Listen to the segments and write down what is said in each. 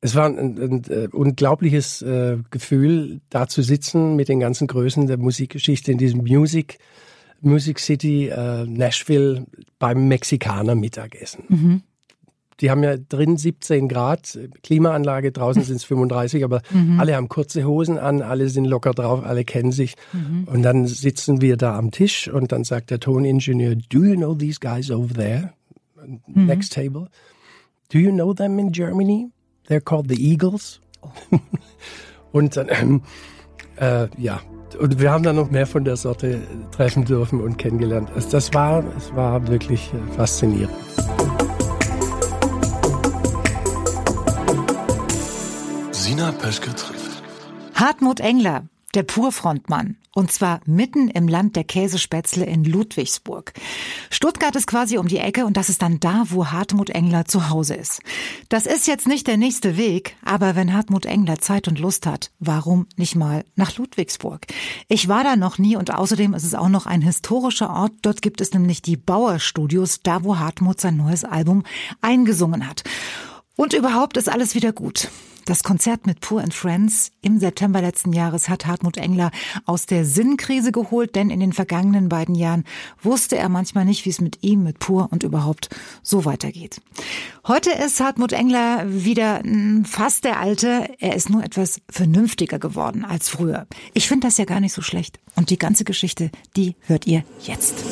Es war ein, ein, ein äh, unglaubliches äh, Gefühl, da zu sitzen mit den ganzen Größen der Musikgeschichte in diesem Music, Music City äh, Nashville beim Mexikaner Mittagessen. Mhm. Die haben ja drin 17 Grad, Klimaanlage, draußen sind es 35, aber mhm. alle haben kurze Hosen an, alle sind locker drauf, alle kennen sich. Mhm. Und dann sitzen wir da am Tisch und dann sagt der Toningenieur, do you know these guys over there? Mhm. Next table. Do you know them in Germany? They're called the Eagles. Oh. und dann, ähm, äh, ja, und wir haben dann noch mehr von der Sorte treffen dürfen und kennengelernt. Also das war, es war wirklich äh, faszinierend. Sina Peschke trifft. Hartmut Engler, der Purfrontmann. Und zwar mitten im Land der Käsespätzle in Ludwigsburg. Stuttgart ist quasi um die Ecke und das ist dann da, wo Hartmut Engler zu Hause ist. Das ist jetzt nicht der nächste Weg, aber wenn Hartmut Engler Zeit und Lust hat, warum nicht mal nach Ludwigsburg? Ich war da noch nie und außerdem ist es auch noch ein historischer Ort. Dort gibt es nämlich die Bauerstudios, da wo Hartmut sein neues Album eingesungen hat. Und überhaupt ist alles wieder gut. Das Konzert mit Pur and Friends im September letzten Jahres hat Hartmut Engler aus der Sinnkrise geholt, denn in den vergangenen beiden Jahren wusste er manchmal nicht, wie es mit ihm, mit Pur und überhaupt so weitergeht. Heute ist Hartmut Engler wieder hm, fast der Alte. Er ist nur etwas vernünftiger geworden als früher. Ich finde das ja gar nicht so schlecht. Und die ganze Geschichte, die hört ihr jetzt.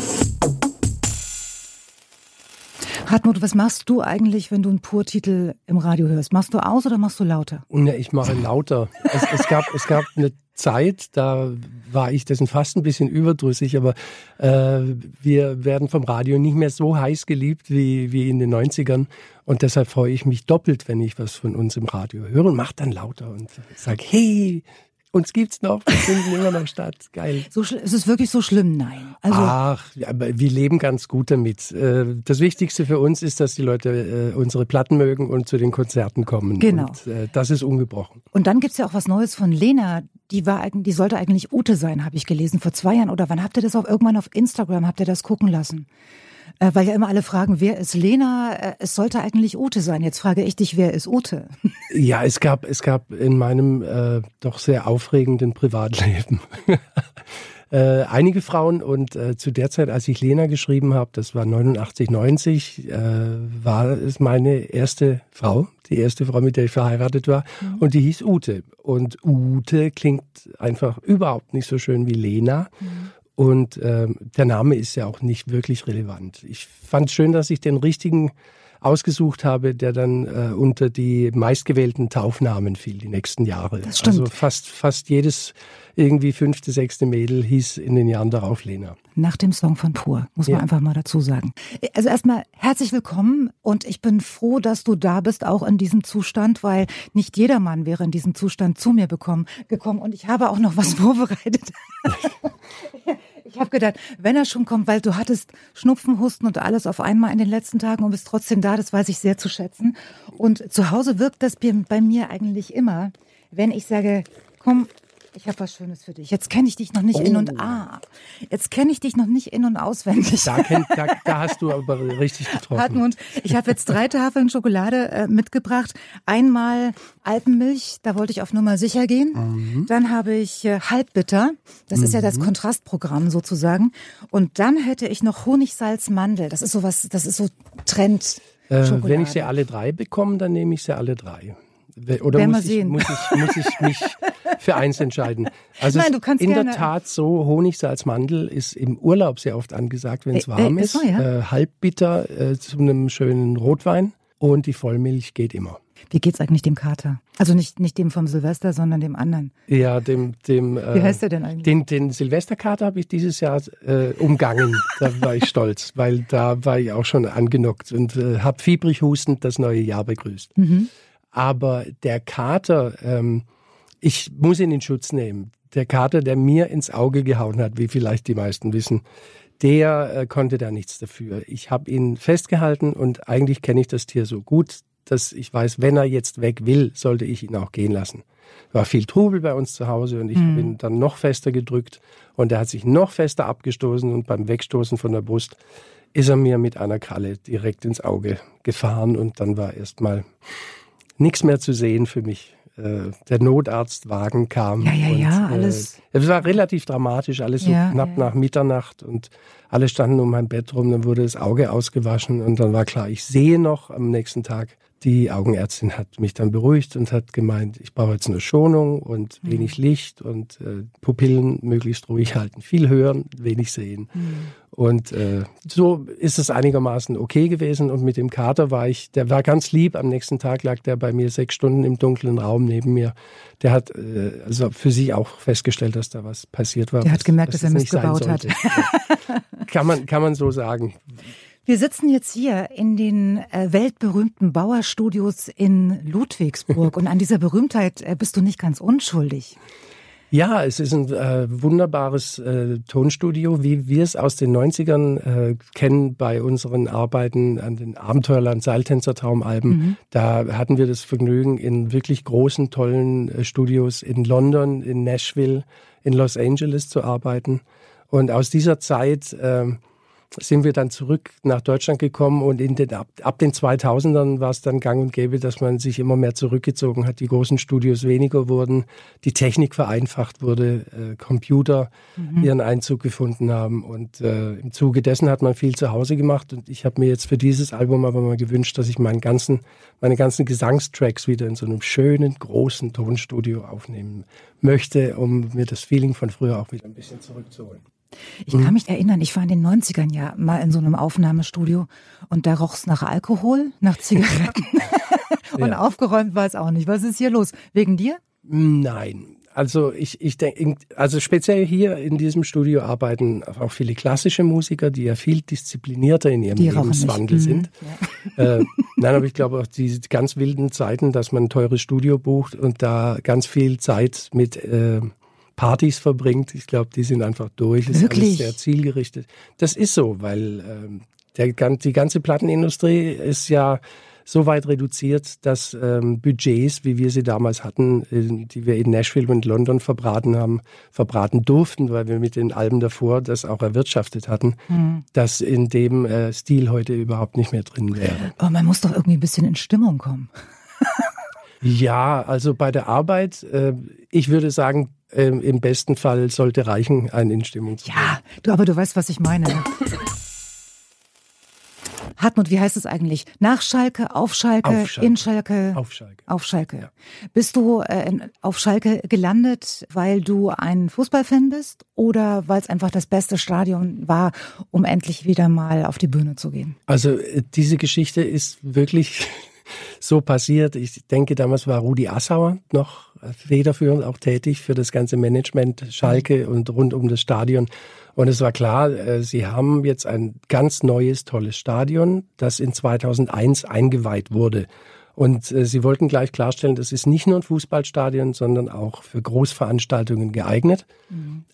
Hartmut, was machst du eigentlich, wenn du einen Pur-Titel im Radio hörst? Machst du aus oder machst du lauter? Ja, ich mache lauter. es, es, gab, es gab eine Zeit, da war ich dessen fast ein bisschen überdrüssig, aber äh, wir werden vom Radio nicht mehr so heiß geliebt wie, wie in den 90ern. Und deshalb freue ich mich doppelt, wenn ich was von uns im Radio höre und mache dann lauter und sage, hey, uns gibt's noch, wir finden immer noch statt. Geil. So, ist es wirklich so schlimm? Nein. Also Ach, wir leben ganz gut damit. Äh, das Wichtigste für uns ist, dass die Leute äh, unsere Platten mögen und zu den Konzerten kommen. Genau. Und äh, das ist ungebrochen. Und dann gibt's ja auch was Neues von Lena. Die war, die sollte eigentlich Ute sein, habe ich gelesen, vor zwei Jahren. Oder wann habt ihr das auch irgendwann auf Instagram, habt ihr das gucken lassen? Äh, weil ja immer alle fragen, wer ist Lena? Äh, es sollte eigentlich Ute sein. Jetzt frage ich dich, wer ist Ute? Ja, es gab, es gab in meinem äh, doch sehr aufregenden Privatleben äh, einige Frauen und äh, zu der Zeit, als ich Lena geschrieben habe, das war 89, 90, äh, war es meine erste Frau, die erste Frau, mit der ich verheiratet war mhm. und die hieß Ute. Und Ute klingt einfach überhaupt nicht so schön wie Lena. Mhm. Und ähm, der Name ist ja auch nicht wirklich relevant. Ich fand schön, dass ich den richtigen ausgesucht habe, der dann äh, unter die meistgewählten Taufnamen fiel die nächsten Jahre. Das stimmt. Also fast, fast jedes irgendwie fünfte, sechste Mädel hieß in den Jahren darauf Lena. Nach dem Song von Pur, muss man einfach mal dazu sagen. Also erstmal herzlich willkommen und ich bin froh, dass du da bist, auch in diesem Zustand, weil nicht jedermann wäre in diesem Zustand zu mir bekommen, gekommen und ich habe auch noch was vorbereitet. Ich habe gedacht, wenn er schon kommt, weil du hattest Schnupfen, Husten und alles auf einmal in den letzten Tagen und bist trotzdem da, das weiß ich sehr zu schätzen. Und zu Hause wirkt das bei mir eigentlich immer, wenn ich sage, komm, ich habe was Schönes für dich. Jetzt kenne ich dich noch nicht oh. in und oh. ah. Jetzt kenne ich dich noch nicht in und auswendig. Da, kenn, da, da hast du aber richtig getroffen. Hartmut, ich habe jetzt drei Tafeln Schokolade äh, mitgebracht. Einmal Alpenmilch, da wollte ich auf Nummer sicher gehen. Mhm. Dann habe ich äh, Halbbitter, das mhm. ist ja das mhm. Kontrastprogramm sozusagen. Und dann hätte ich noch Honigsalz Mandel. Das ist so was, das ist so Trend. Äh, wenn ich sie alle drei bekomme, dann nehme ich sie alle drei. Oder muss ich, muss, ich, muss ich mich für eins entscheiden? Also Nein, du kannst in gerne. der Tat so, Honigsalzmandel ist im Urlaub sehr oft angesagt, wenn es warm äh, äh, ist. So, ja? äh, halbbitter äh, zu einem schönen Rotwein und die Vollmilch geht immer. Wie geht's eigentlich dem Kater? Also nicht, nicht dem vom Silvester, sondern dem anderen. Ja, dem, dem. Wie heißt der denn eigentlich? Den, den Silvesterkater habe ich dieses Jahr äh, umgangen. da war ich stolz, weil da war ich auch schon angenockt und äh, habe fiebrig hustend das neue Jahr begrüßt. Mhm. Aber der Kater, ähm, ich muss ihn in Schutz nehmen. Der Kater, der mir ins Auge gehauen hat, wie vielleicht die meisten wissen, der äh, konnte da nichts dafür. Ich habe ihn festgehalten und eigentlich kenne ich das Tier so gut, dass ich weiß, wenn er jetzt weg will, sollte ich ihn auch gehen lassen. War viel Trubel bei uns zu Hause und ich mhm. habe ihn dann noch fester gedrückt und er hat sich noch fester abgestoßen und beim Wegstoßen von der Brust ist er mir mit einer Kralle direkt ins Auge gefahren und dann war erstmal nichts mehr zu sehen für mich. Äh, der Notarztwagen kam. Ja, ja, und, ja, alles. Äh, es war relativ dramatisch, alles so Ja, knapp ja. nach Mitternacht und alle standen um mein Bett rum, dann wurde das Auge ausgewaschen und dann war klar, ich sehe noch am nächsten Tag. Die Augenärztin hat mich dann beruhigt und hat gemeint, ich brauche jetzt nur Schonung und Mhm. wenig Licht und äh, Pupillen möglichst ruhig halten. Viel hören, wenig sehen. Mhm. Und äh, so ist es einigermaßen okay gewesen. Und mit dem Kater war ich, der war ganz lieb. Am nächsten Tag lag der bei mir sechs Stunden im dunklen Raum neben mir. Der hat äh, also für sich auch festgestellt, dass da was passiert war. Der hat was- gemerkt, was dass er sein gebaut hat. Ja. kann, man, kann man so sagen. Wir sitzen jetzt hier in den äh, weltberühmten Bauerstudios in Ludwigsburg und an dieser Berühmtheit äh, bist du nicht ganz unschuldig. Ja, es ist ein äh, wunderbares äh, Tonstudio, wie wir es aus den 90ern äh, kennen bei unseren Arbeiten an den Abenteuerland Seiltänzertraumalben. Da hatten wir das Vergnügen, in wirklich großen, tollen äh, Studios in London, in Nashville, in Los Angeles zu arbeiten. Und aus dieser Zeit äh, sind wir dann zurück nach Deutschland gekommen und in den, ab, ab den 2000ern war es dann gang und gäbe, dass man sich immer mehr zurückgezogen hat. Die großen Studios weniger wurden, die Technik vereinfacht wurde, äh, Computer ihren Einzug gefunden haben und äh, im Zuge dessen hat man viel zu Hause gemacht und ich habe mir jetzt für dieses Album aber mal gewünscht, dass ich meinen ganzen, meine ganzen Gesangstracks wieder in so einem schönen, großen Tonstudio aufnehmen möchte, um mir das Feeling von früher auch wieder ein bisschen zurückzuholen. Ich kann mich erinnern, ich war in den 90ern ja mal in so einem Aufnahmestudio und da roch's nach Alkohol, nach Zigaretten. und Ja. aufgeräumt war es auch nicht. Was ist hier los? Wegen dir? Nein. Also ich, ich denke, also speziell hier in diesem Studio arbeiten auch viele klassische Musiker, die ja viel disziplinierter in ihrem Die. Lebenswandel Mhm. sind. Äh, nein, aber ich glaube auch diese ganz wilden Zeiten, dass man ein teures Studio bucht und da ganz viel Zeit mit äh, Partys verbringt. Ich glaube, die sind einfach durch. Ist Wirklich? sehr zielgerichtet. Das ist so, weil ähm, der, die ganze Plattenindustrie ist ja so weit reduziert, dass ähm, Budgets, wie wir sie damals hatten, äh, die wir in Nashville und London verbraten haben, verbraten durften, weil wir mit den Alben davor das auch erwirtschaftet hatten, dass in dem äh, Stil heute überhaupt nicht mehr drin wäre. Aber man muss doch irgendwie ein bisschen in Stimmung kommen. Ja, also bei der Arbeit, äh, ich würde sagen, äh, im besten Fall sollte reichen, ein in Stimmung zu Ja, du, aber du weißt, was ich meine. Ne? Hartmut, wie heißt es eigentlich? Nach Schalke, auf Schalke, Auf Schalke. in Schalke, Auf Schalke. auf Schalke. Ja. Bist du äh, in- auf Schalke gelandet, weil du ein Fußballfan bist oder weil es einfach das beste Stadion war, um endlich wieder mal auf die Bühne zu gehen? Also äh, diese Geschichte ist wirklich so passiert. Ich denke, damals war Rudi Assauer noch federführend auch tätig für das ganze Management Schalke und rund um das Stadion. Und es war klar, äh, sie haben jetzt ein ganz neues, tolles Stadion, das in 2001 eingeweiht wurde. Und äh, sie wollten gleich klarstellen, das ist nicht nur ein Fußballstadion, sondern auch für Großveranstaltungen geeignet.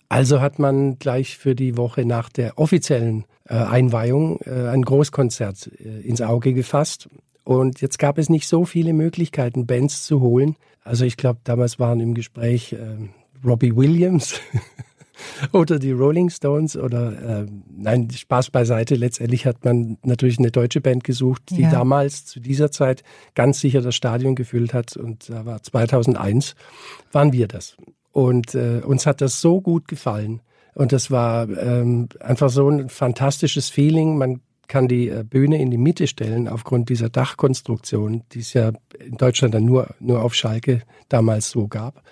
Also hat man gleich für die Woche nach der offiziellen äh, Einweihung ein Großkonzert ins Auge gefasst. Und jetzt gab es nicht so viele Möglichkeiten, Bands zu holen. Also ich glaube, damals waren im Gespräch äh, Robbie Williams oder die Rolling Stones oder äh, nein, Spaß beiseite. Letztendlich hat man natürlich eine deutsche Band gesucht, die Ja. damals zu dieser Zeit ganz sicher das Stadion gefüllt hat. Und da war 2001 waren wir das. Und äh, uns hat das so gut gefallen. Und das war ähm, einfach so ein fantastisches Feeling. Man kann die äh, Bühne in die Mitte stellen aufgrund dieser Dachkonstruktion, die es ja in Deutschland dann nur, nur auf Schalke damals so gab.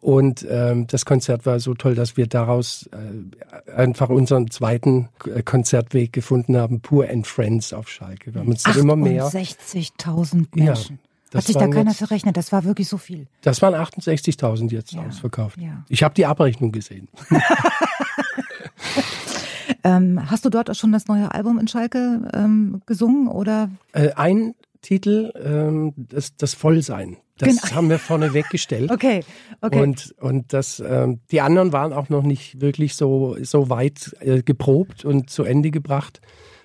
Und ähm, das Konzert war so toll, dass wir daraus äh, einfach unseren zweiten äh, Konzertweg gefunden haben, Pur and Friends auf Schalke. Wir haben uns immer mehr. 68.000 Ja, Menschen. das Hat sich da keiner jetzt- verrechnet? Das war wirklich so viel. Das waren 68.000 jetzt Ja, ausverkauft. ja. Ich habe die Abrechnung gesehen. Ähm, hast du dort auch schon das neue Album in Schalke ähm, gesungen oder? Äh, ein Titel, ähm, das, das Vollsein. Das Genau. haben wir vorne weggestellt. Okay, okay. Und, und das, ähm, die anderen waren auch noch nicht wirklich so, so weit äh, geprobt und zu Ende gebracht.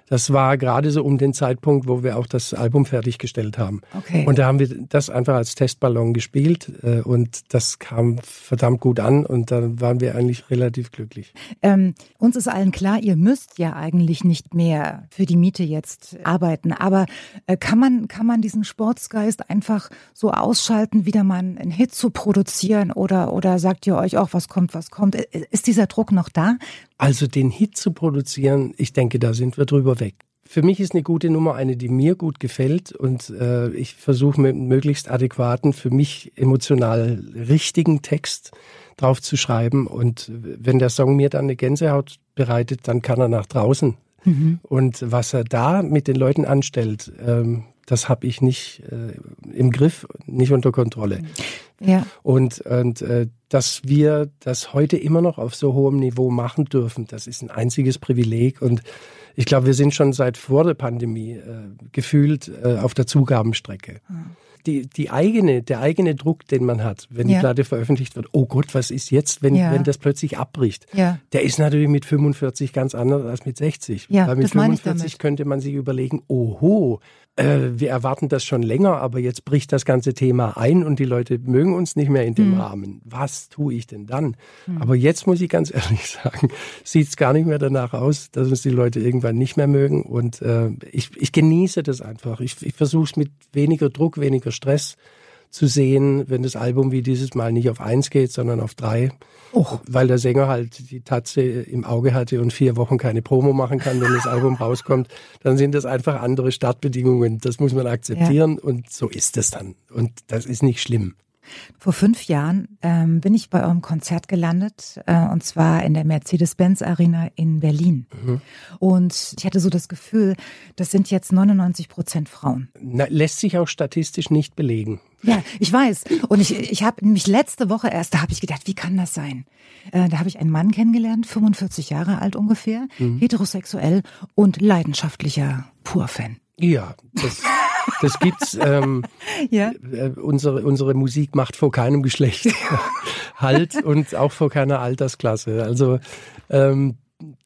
Das war gerade so um den Zeitpunkt, wo wir auch das Album fertiggestellt haben. Okay. Und da haben wir das einfach als Testballon gespielt äh, und das kam verdammt gut an und dann waren wir eigentlich relativ glücklich. Ähm, uns ist allen klar, ihr müsst ja eigentlich nicht mehr für die Miete jetzt arbeiten, aber äh, kann man kann man diesen Sportsgeist einfach so ausschalten, wieder mal einen Hit zu produzieren oder oder sagt ihr euch auch, was kommt, was kommt? Ist dieser Druck noch da? Also den Hit zu produzieren, ich denke, da sind wir drüber weg. Für mich ist eine gute Nummer eine, die mir gut gefällt und äh, ich versuche mit möglichst adäquaten, für mich emotional richtigen Text drauf zu schreiben und wenn der Song mir dann eine Gänsehaut bereitet, dann kann er nach draußen. Mhm. Und was er da mit den Leuten anstellt, ähm, das habe ich nicht äh, im Griff, nicht unter Kontrolle. Ja. Und, und äh, dass wir das heute immer noch auf so hohem Niveau machen dürfen, das ist ein einziges Privileg. Und ich glaube, wir sind schon seit vor der Pandemie äh, gefühlt äh, auf der Zugabenstrecke. Mhm die, die eigene, der eigene Druck, den man hat, wenn ja. die Platte veröffentlicht wird, oh Gott, was ist jetzt, wenn, ja. wenn das plötzlich abbricht? Ja. Der ist natürlich mit 45 ganz anders als mit 60. Ja, Weil mit 45 könnte man sich überlegen, oho, äh, wir erwarten das schon länger, aber jetzt bricht das ganze Thema ein und die Leute mögen uns nicht mehr in dem mhm. Rahmen. Was tue ich denn dann? Mhm. Aber jetzt muss ich ganz ehrlich sagen, sieht es gar nicht mehr danach aus, dass uns die Leute irgendwann nicht mehr mögen. Und äh, ich, ich genieße das einfach. Ich, ich versuche es mit weniger Druck, weniger Stress zu sehen, wenn das Album wie dieses Mal nicht auf eins geht, sondern auf drei. Och. Weil der Sänger halt die Tatze im Auge hatte und vier Wochen keine Promo machen kann, wenn das Album rauskommt, dann sind das einfach andere Startbedingungen. Das muss man akzeptieren ja. und so ist es dann. Und das ist nicht schlimm. Vor fünf Jahren ähm, bin ich bei eurem Konzert gelandet, äh, und zwar in der Mercedes-Benz Arena in Berlin. Mhm. Und ich hatte so das Gefühl, das sind jetzt 99 Prozent Frauen. Na, lässt sich auch statistisch nicht belegen. Ja, ich weiß. Und ich, ich habe nämlich letzte Woche erst, da habe ich gedacht, wie kann das sein? Äh, da habe ich einen Mann kennengelernt, 45 Jahre alt ungefähr, mhm. heterosexuell und leidenschaftlicher Pur-Fan. Ja, das, das gibt's. Ähm, ja. Äh, unsere, unsere Musik macht vor keinem Geschlecht Halt und auch vor keiner Altersklasse. Also ähm,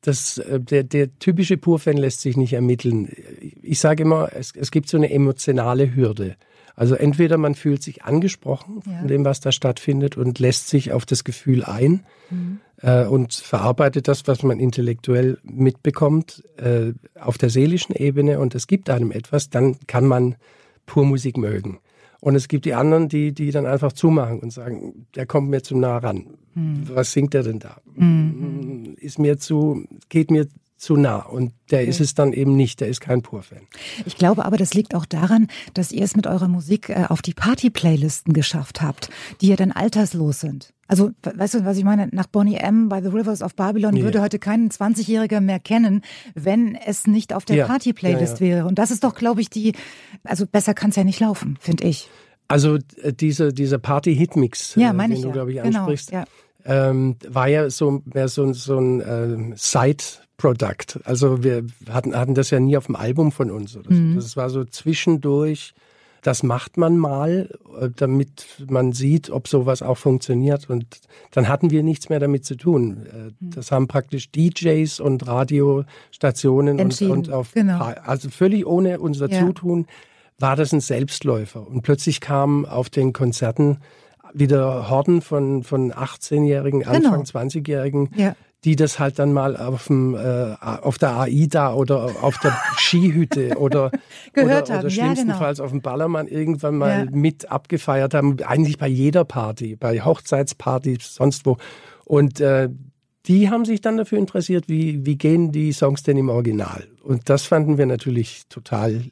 das, äh, der, der typische Pur-Fan lässt sich nicht ermitteln. Ich sage immer, es, es gibt so eine emotionale Hürde. Also entweder man fühlt sich angesprochen ja. von dem, was da stattfindet und lässt sich auf das Gefühl ein mhm. Äh, und verarbeitet das, was man intellektuell mitbekommt, äh, auf der seelischen Ebene und es gibt einem etwas, dann kann man pur Musik mögen. Und es gibt die anderen, die, die dann einfach zumachen und sagen, der kommt mir zu nah ran. Mhm. Was singt er denn da? Mhm. Ist mir zu, geht mir zu nah. Und der ist es dann eben nicht, der ist kein Pur-Fan. Ich glaube aber, das liegt auch daran, dass ihr es mit eurer Musik äh, auf die Party-Playlisten geschafft habt, die ja dann alterslos sind. Also, weißt du, was ich meine? Nach Bonnie M. by the Rivers of Babylon ja. würde heute kein 20-Jähriger mehr kennen, wenn es nicht auf der ja. Party-Playlist ja, wäre. Und das ist doch, glaube ich, die, also besser kann es ja nicht laufen, finde ich. Also äh, diese, dieser Party-Hit-Mix, ja, äh, den ich, du, glaube ich, genau, ansprichst, genau, ähm, war ja so mehr so, so ein äh, Side Product. Also wir hatten, hatten das ja nie auf dem Album von uns. Oder so. Mhm. Das war so zwischendurch. Das macht man mal, äh, damit man sieht, ob sowas auch funktioniert. Und dann hatten wir nichts mehr damit zu tun. Äh, mhm. Das haben praktisch DJs und Radiostationen und, und auf, genau. also völlig ohne unser ja. Zutun war das ein Selbstläufer. Und plötzlich kamen auf den Konzerten wieder Horden von, von 18-Jährigen, Anfang genau. 20-Jährigen, ja die das halt dann mal auf, dem, äh, auf der AIDA oder auf der Skihütte oder, Gehört oder, oder schlimmstenfalls ja, genau. auf dem Ballermann irgendwann mal ja. mit abgefeiert haben. Eigentlich bei jeder Party, bei Hochzeitspartys, sonst wo. Und äh, die haben sich dann dafür interessiert, wie, wie gehen die Songs denn im Original. Und das fanden wir natürlich total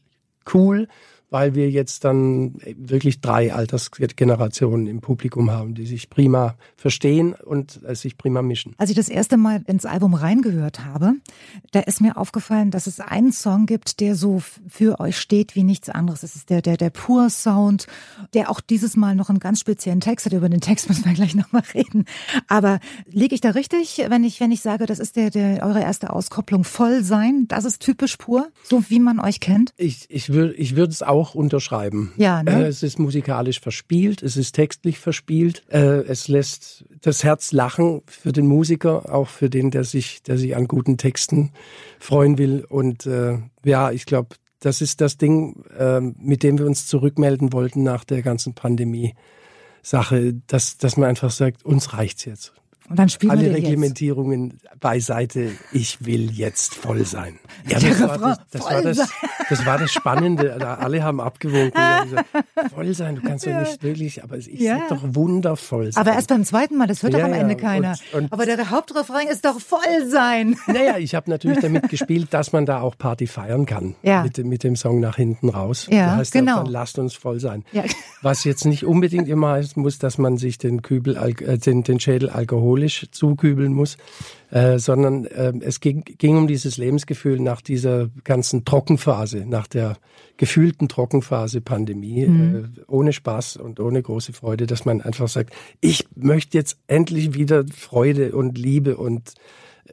cool weil wir jetzt dann wirklich drei Altersgenerationen im Publikum haben, die sich prima verstehen und sich prima mischen. Als ich das erste Mal ins Album reingehört habe, da ist mir aufgefallen, dass es einen Song gibt, der so für euch steht wie nichts anderes. Es ist der, der, der Pur Sound, der auch dieses Mal noch einen ganz speziellen Text hat. Über den Text müssen wir gleich nochmal reden. Aber liege ich da richtig, wenn ich, wenn ich sage, das ist der, der, eure erste Auskopplung voll sein? Das ist typisch pur, so wie man euch kennt? Ich, ich würde, ich würde es auch auch unterschreiben. Ja, ne? Äh, es ist musikalisch verspielt, es ist textlich verspielt, äh, es lässt das Herz lachen für den Musiker, auch für den, der sich, der sich an guten Texten freuen will. Und äh, ja, ich glaube, das ist das Ding, äh, mit dem wir uns zurückmelden wollten nach der ganzen Pandemie-Sache, dass, dass man einfach sagt, uns reicht's jetzt. Dann spielen Alle wir Reglementierungen beiseite. Ich will jetzt voll sein. Ja, das, war das, das, war das, das war das Spannende. Alle haben abgewunken. und haben gesagt, voll sein, du kannst doch nicht wirklich, aber ich Ja. doch wundervoll sein. Aber erst beim zweiten Mal, das hört doch Ja, am Ende ja, keiner. und- und- Aber der Hauptrefrain ist doch voll sein. Naja, ich habe natürlich damit gespielt, dass man da auch Party feiern kann. Ja. Mit, dem- mit dem Song nach hinten raus. Ja, Da heißt genau. Dann lasst uns voll sein. Ja. Was jetzt nicht unbedingt immer heißt muss, dass man sich den, Kübel, äh, den, den Schädel alkoholisch zukübeln muss, äh, sondern äh, es ging, ging um dieses Lebensgefühl nach dieser ganzen Trockenphase, nach der gefühlten Trockenphase Pandemie, Mhm. äh, ohne Spaß und ohne große Freude, dass man einfach sagt, ich möchte jetzt endlich wieder Freude und Liebe und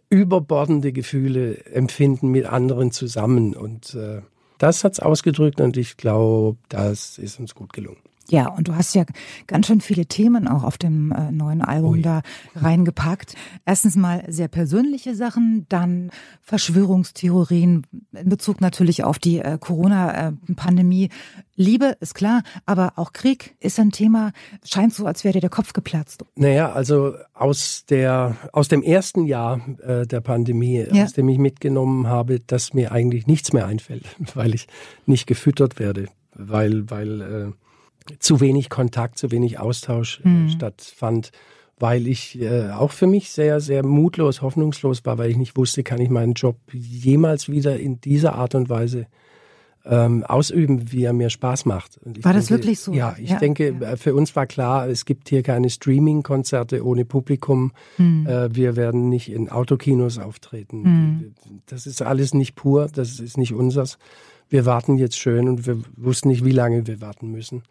überbordende Gefühle empfinden mit anderen zusammen. Und äh, das hat's ausgedrückt und ich glaube, das ist uns gut gelungen. Ja, und du hast ja ganz schön viele Themen auch auf dem äh, neuen Album Ui. da reingepackt. Erstens mal sehr persönliche Sachen, dann Verschwörungstheorien in Bezug natürlich auf die äh, Corona-Pandemie. Liebe ist klar, aber auch Krieg ist ein Thema. Scheint so, als wäre dir der Kopf geplatzt. Naja, also aus der aus dem ersten Jahr äh, der Pandemie, Ja. aus dem ich mitgenommen habe, dass mir eigentlich nichts mehr einfällt, weil ich nicht gefüttert werde, weil weil äh, zu wenig Kontakt, zu wenig Austausch äh, stattfand, weil ich äh, auch für mich sehr sehr mutlos, hoffnungslos war, weil ich nicht wusste, kann ich meinen Job jemals wieder in dieser Art und Weise ähm, ausüben, wie er mir Spaß macht. War das wirklich so? Ja, ich Ja, denke, ja. äh, für uns war klar, es gibt hier keine Streaming-Konzerte ohne Publikum. Hm. Äh, wir werden nicht in Autokinos auftreten. Das ist alles nicht pur, das ist nicht unseres. Wir warten jetzt schön und wir wussten nicht, wie lange wir warten müssen.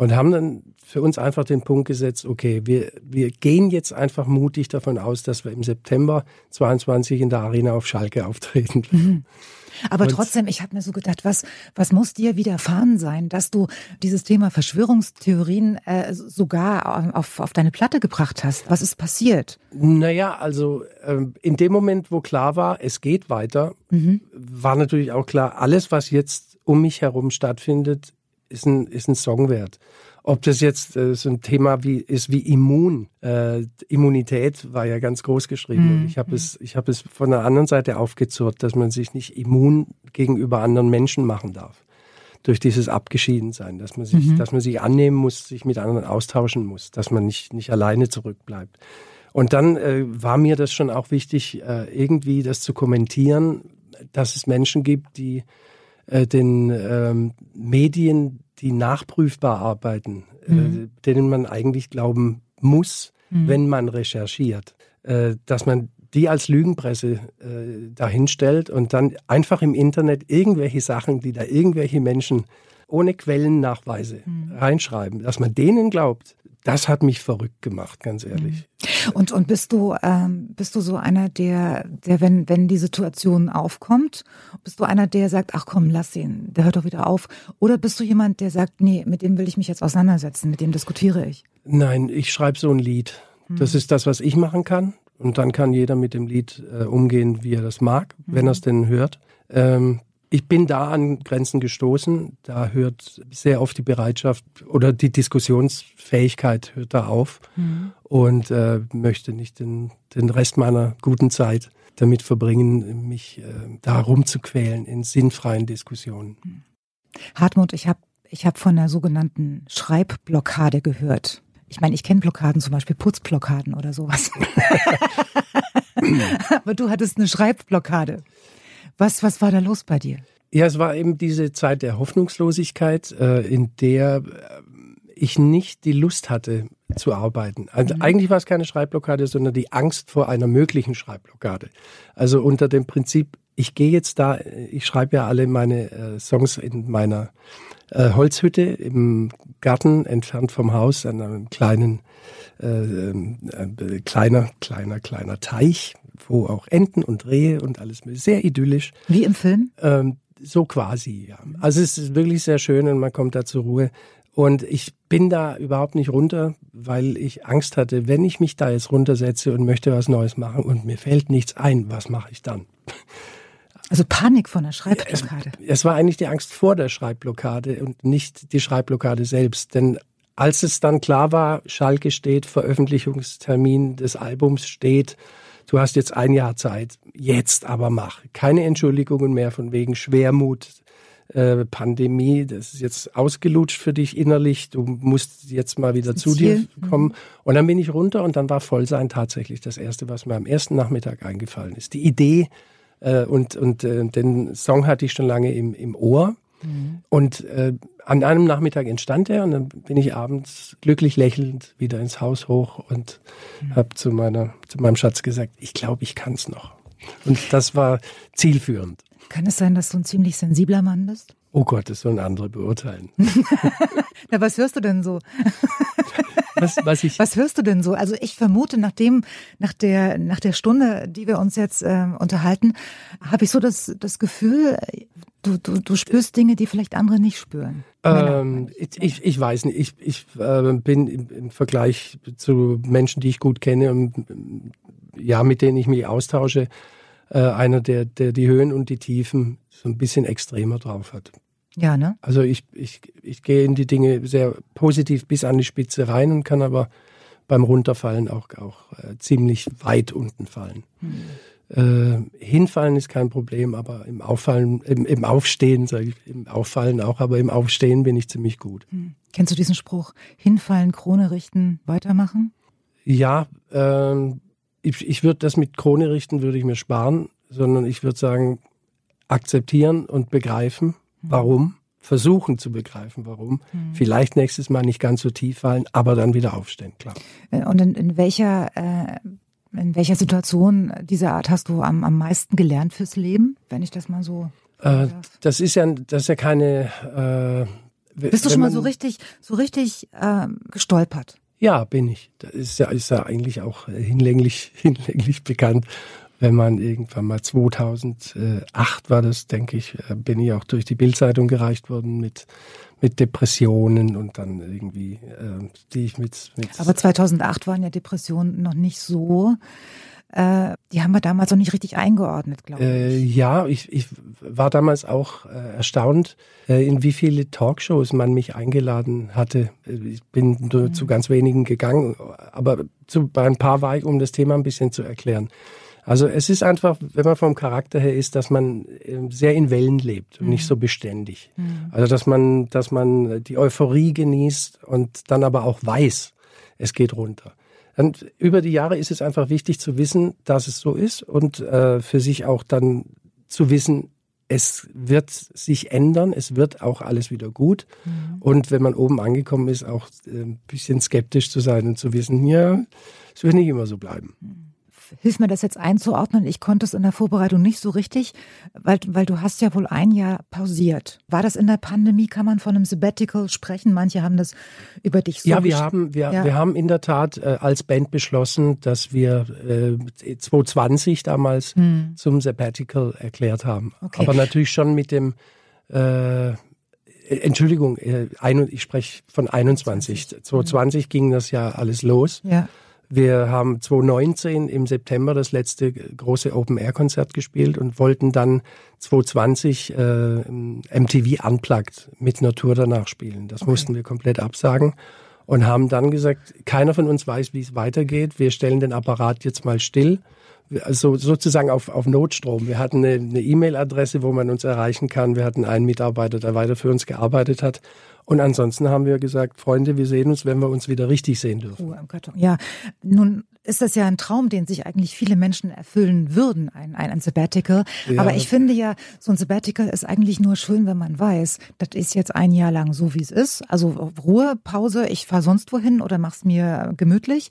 Und haben dann für uns einfach den Punkt gesetzt, okay, wir, wir gehen jetzt einfach mutig davon aus, dass wir im September 22 in der Arena auf Schalke auftreten. Mhm. Aber Und- trotzdem, ich habe mir so gedacht, was, was muss dir widerfahren sein, dass du dieses Thema Verschwörungstheorien äh, sogar auf, auf deine Platte gebracht hast? Was ist passiert? Naja, also ähm, in dem Moment, wo klar war, es geht weiter, war natürlich auch klar, alles, was jetzt um mich herum stattfindet, ist ein, ist ein Song wert. Ob das jetzt äh, so ein Thema wie ist wie Immun, äh, Immunität war ja ganz groß geschrieben. Und ich habe es, ich habe es von der anderen Seite aufgezurrt, dass man sich nicht immun gegenüber anderen Menschen machen darf durch dieses Abgeschiedensein, dass man sich, dass man sich annehmen muss, sich mit anderen austauschen muss, dass man nicht, nicht alleine zurückbleibt. Und dann äh, war mir das schon auch wichtig, äh, irgendwie das zu kommentieren, dass es Menschen gibt, die äh, den ähm, Medien, die nachprüfbar arbeiten, äh, denen man eigentlich glauben muss, wenn man recherchiert, äh, dass man die als Lügenpresse äh, dahinstellt und dann einfach im Internet irgendwelche Sachen, die da irgendwelche Menschen ohne Quellennachweise reinschreiben, dass man denen glaubt, das hat mich verrückt gemacht, ganz ehrlich. Und, und bist du, ähm, bist du so einer, der, der, wenn, wenn die Situation aufkommt, bist du einer, der sagt, ach komm, lass ihn, der hört doch wieder auf? Oder bist du jemand, der sagt, nee, mit dem will ich mich jetzt auseinandersetzen, mit dem diskutiere ich? Nein, ich schreibe so ein Lied. Das ist das, was ich machen kann. Und dann kann jeder mit dem Lied äh, umgehen, wie er das mag, wenn er es denn hört. Ähm, ich bin da an Grenzen gestoßen. Da hört sehr oft die Bereitschaft oder die Diskussionsfähigkeit hört da auf und äh, möchte nicht den, den Rest meiner guten Zeit damit verbringen, mich äh, da rumzuquälen in sinnfreien Diskussionen. Hartmut, ich habe ich hab von der sogenannten Schreibblockade gehört. Ich meine, ich kenne Blockaden, zum Beispiel Putzblockaden oder sowas. Aber du hattest eine Schreibblockade. Was, was war da los bei dir? Ja, es war eben diese Zeit der Hoffnungslosigkeit, äh, in der äh, ich nicht die Lust hatte zu arbeiten. Also eigentlich war es keine Schreibblockade, sondern die Angst vor einer möglichen Schreibblockade. Also unter dem Prinzip, ich gehe jetzt da, ich schreibe ja alle meine äh, Songs in meiner Holzhütte im Garten, entfernt vom Haus, an einem kleinen, äh, äh, kleiner, kleiner, kleiner Teich, wo auch Enten und Rehe und alles sehr idyllisch. Wie im Film? Ähm, so quasi, ja. Also es ist wirklich sehr schön und man kommt da zur Ruhe. Und ich bin da überhaupt nicht runter, weil ich Angst hatte, wenn ich mich da jetzt runtersetze und möchte was Neues machen und mir fällt nichts ein, was mache ich dann? Also Panik von der Schreibblockade. Es, es war eigentlich die Angst vor der Schreibblockade und nicht die Schreibblockade selbst. Denn als es dann klar war, Schalke steht, Veröffentlichungstermin des Albums steht, du hast jetzt ein Jahr Zeit, jetzt aber mach. Keine Entschuldigungen mehr von wegen Schwermut, äh, Pandemie, das ist jetzt ausgelutscht für dich innerlich, du musst jetzt mal wieder zu dir kommen. Mhm. Und dann bin ich runter und dann war Vollsein tatsächlich das Erste, was mir am ersten Nachmittag eingefallen ist. Die Idee, äh, und und äh, den Song hatte ich schon lange im, im Ohr. Mhm. Und äh, an einem Nachmittag entstand er und dann bin ich abends glücklich lächelnd wieder ins Haus hoch und mhm. habe zu meiner zu meinem Schatz gesagt, ich glaube, ich kann's noch. Und das war zielführend. Kann es sein, dass du ein ziemlich sensibler Mann bist? Oh Gott, das sollen andere beurteilen. Na, was hörst du denn so? Was, was, ich was hörst du denn so? Also ich vermute, nach dem, nach der, nach der Stunde, die wir uns jetzt äh, unterhalten, habe ich so das, das Gefühl, du, du, du spürst Dinge, die vielleicht andere nicht spüren. Ähm, ich, ich weiß nicht. Ich, ich äh, bin im, im Vergleich zu Menschen, die ich gut kenne und ja, mit denen ich mich austausche, äh, einer, der, der die Höhen und die Tiefen so ein bisschen extremer drauf hat. Ja, ne? Also ich, ich, ich gehe in die Dinge sehr positiv bis an die Spitze rein und kann aber beim Runterfallen auch, auch äh, ziemlich weit unten fallen. Hm. Äh, hinfallen ist kein Problem, aber im Auffallen, im, im Aufstehen, sage ich, im Auffallen auch, aber im Aufstehen bin ich ziemlich gut. Hm. Kennst du diesen Spruch? Hinfallen, Krone richten, weitermachen? Ja, äh, ich, ich würde das mit Krone richten, würde ich mir sparen, sondern ich würde sagen, akzeptieren und begreifen Warum? Versuchen zu begreifen, warum. Mhm. Vielleicht nächstes Mal nicht ganz so tief fallen, aber dann wieder aufstehen, klar. Äh, und in, in welcher äh, in welcher Situation dieser Art hast du am, am meisten gelernt fürs Leben, wenn ich das mal so. Äh, das ist ja, das ist ja keine. Äh, Bist du schon mal so richtig, so richtig äh, gestolpert? Ja, bin ich. Das ist ja, ist ja eigentlich auch hinlänglich, hinlänglich bekannt wenn man irgendwann mal 2008 war das, denke ich, äh, bin ich auch durch die Bildzeitung gereicht worden mit mit Depressionen und dann irgendwie äh, die ich mit, mit Aber 2008 waren ja Depressionen noch nicht so äh, die haben wir damals noch nicht richtig eingeordnet, glaube ich. Äh, ja, ich, ich war damals auch äh, erstaunt, äh, in wie viele Talkshows man mich eingeladen hatte. Äh, ich bin nur mhm. zu ganz wenigen gegangen, aber zu, bei ein paar war ich, um das Thema ein bisschen zu erklären. Also es ist einfach, wenn man vom Charakter her ist, dass man ähm, sehr in Wellen lebt und mhm. nicht so beständig. Mhm. Also dass man, dass man die Euphorie genießt und dann aber auch weiß, es geht runter. Und über die Jahre ist es einfach wichtig zu wissen, dass es so ist und äh, für sich auch dann zu wissen, es wird sich ändern, es wird auch alles wieder gut. Mhm. Und wenn man oben angekommen ist, auch äh, ein bisschen skeptisch zu sein und zu wissen, ja, es wird nicht immer so bleiben. Hilf mir das jetzt einzuordnen. Ich konnte es in der Vorbereitung nicht so richtig, weil, weil du hast ja wohl ein Jahr pausiert. War das in der Pandemie? Kann man von einem Sabbatical sprechen? Manche haben das über dich so Ja, wir haben, wir, ja. wir haben in der Tat äh, als Band beschlossen, dass wir äh, 2020 damals hm. zum Sabbatical erklärt haben. Okay. Aber natürlich schon mit dem äh, Entschuldigung, äh, ich spreche von 21. 2020 ging das ja alles los. Ja. Wir haben 2019 im September das letzte große Open-Air-Konzert gespielt und wollten dann 2020 äh, MTV Unplugged mit einer Tour danach spielen. Das okay. mussten wir komplett absagen und haben dann gesagt, keiner von uns weiß, wie es weitergeht. Wir stellen den Apparat jetzt mal still. Also sozusagen auf, auf Notstrom. Wir hatten eine E-Mail-Adresse, wo man uns erreichen kann. Wir hatten einen Mitarbeiter, der weiter für uns gearbeitet hat. Und ansonsten haben wir gesagt, Freunde, wir sehen uns, wenn wir uns wieder richtig sehen dürfen. Ruhe im Karton. Ja, nun ist das ja ein Traum, den sich eigentlich viele Menschen erfüllen würden, ein, ein, ein Sabbatical. Ja. Aber ich finde ja, so ein Sabbatical ist eigentlich nur schön, wenn man weiß, das ist jetzt ein Jahr lang so, wie es ist. Also Ruhe, Pause, ich fahre sonst wohin oder mach's mir gemütlich.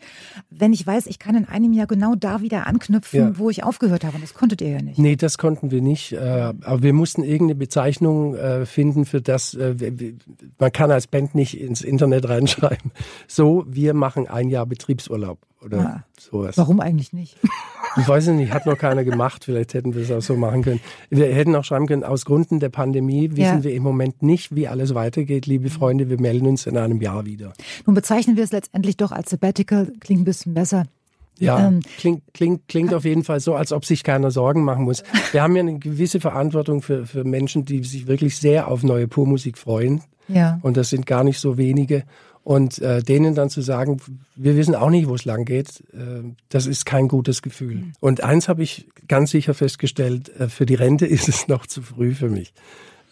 Wenn ich weiß, ich kann in einem Jahr genau da wieder anknüpfen, ja. wo ich aufgehört habe. Und das konntet ihr ja nicht. Nee, das konnten wir nicht. Äh, aber wir mussten irgendeine Bezeichnung äh, finden für das. Äh, man kann als Band nicht ins Internet reinschreiben. So, wir machen ein Jahr Betriebsurlaub oder ja. sowas. Warum eigentlich nicht? Ich weiß es nicht, hat noch keiner gemacht. Vielleicht hätten wir es auch so machen können. Wir hätten auch schreiben können, aus Gründen der Pandemie wissen Ja. wir im Moment nicht, wie alles weitergeht. Liebe Freunde, wir melden uns in einem Jahr wieder. Nun bezeichnen wir es letztendlich doch als Sabbatical, klingt ein bisschen besser. Ja, Ähm, klingt, klingt, klingt auf jeden Fall so, als ob sich keiner Sorgen machen muss. Wir haben ja eine gewisse Verantwortung für, für Menschen, die sich wirklich sehr auf neue Purmusik freuen. Ja. Und das sind gar nicht so wenige. Und äh, denen dann zu sagen, wir wissen auch nicht, wo es lang geht, äh, das ist kein gutes Gefühl. Mhm. Und eins habe ich ganz sicher festgestellt, äh, für die Rente ist es noch zu früh für mich.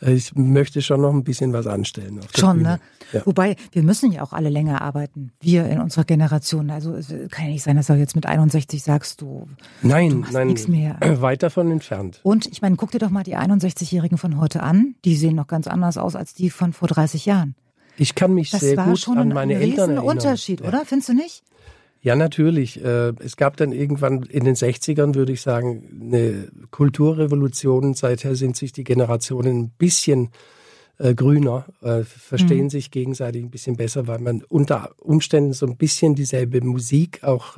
Äh, Ich möchte schon noch ein bisschen was anstellen. Schon, Bühne. ne? Ja. Wobei, wir müssen ja auch alle länger arbeiten. Wir in unserer Generation. Also es kann ja nicht sein, dass du jetzt mit 61 sagst, du. Nein, hast nein, nix mehr. weit davon entfernt. Und ich meine, guck dir doch mal die 61-Jährigen von heute an. Die sehen noch ganz anders aus als die von vor 30 Jahren. Ich kann mich Das sehr war gut schon an ein, meine ein Eltern erinnern. Unterschied, Ja. oder? Findest du nicht? Ja, natürlich. Äh, Es gab dann irgendwann in den 60ern, würde ich sagen, eine Kulturrevolution. Seither sind sich die Generationen ein bisschen äh, grüner, äh, verstehen Mhm. sich gegenseitig ein bisschen besser, weil man unter Umständen so ein bisschen dieselbe Musik auch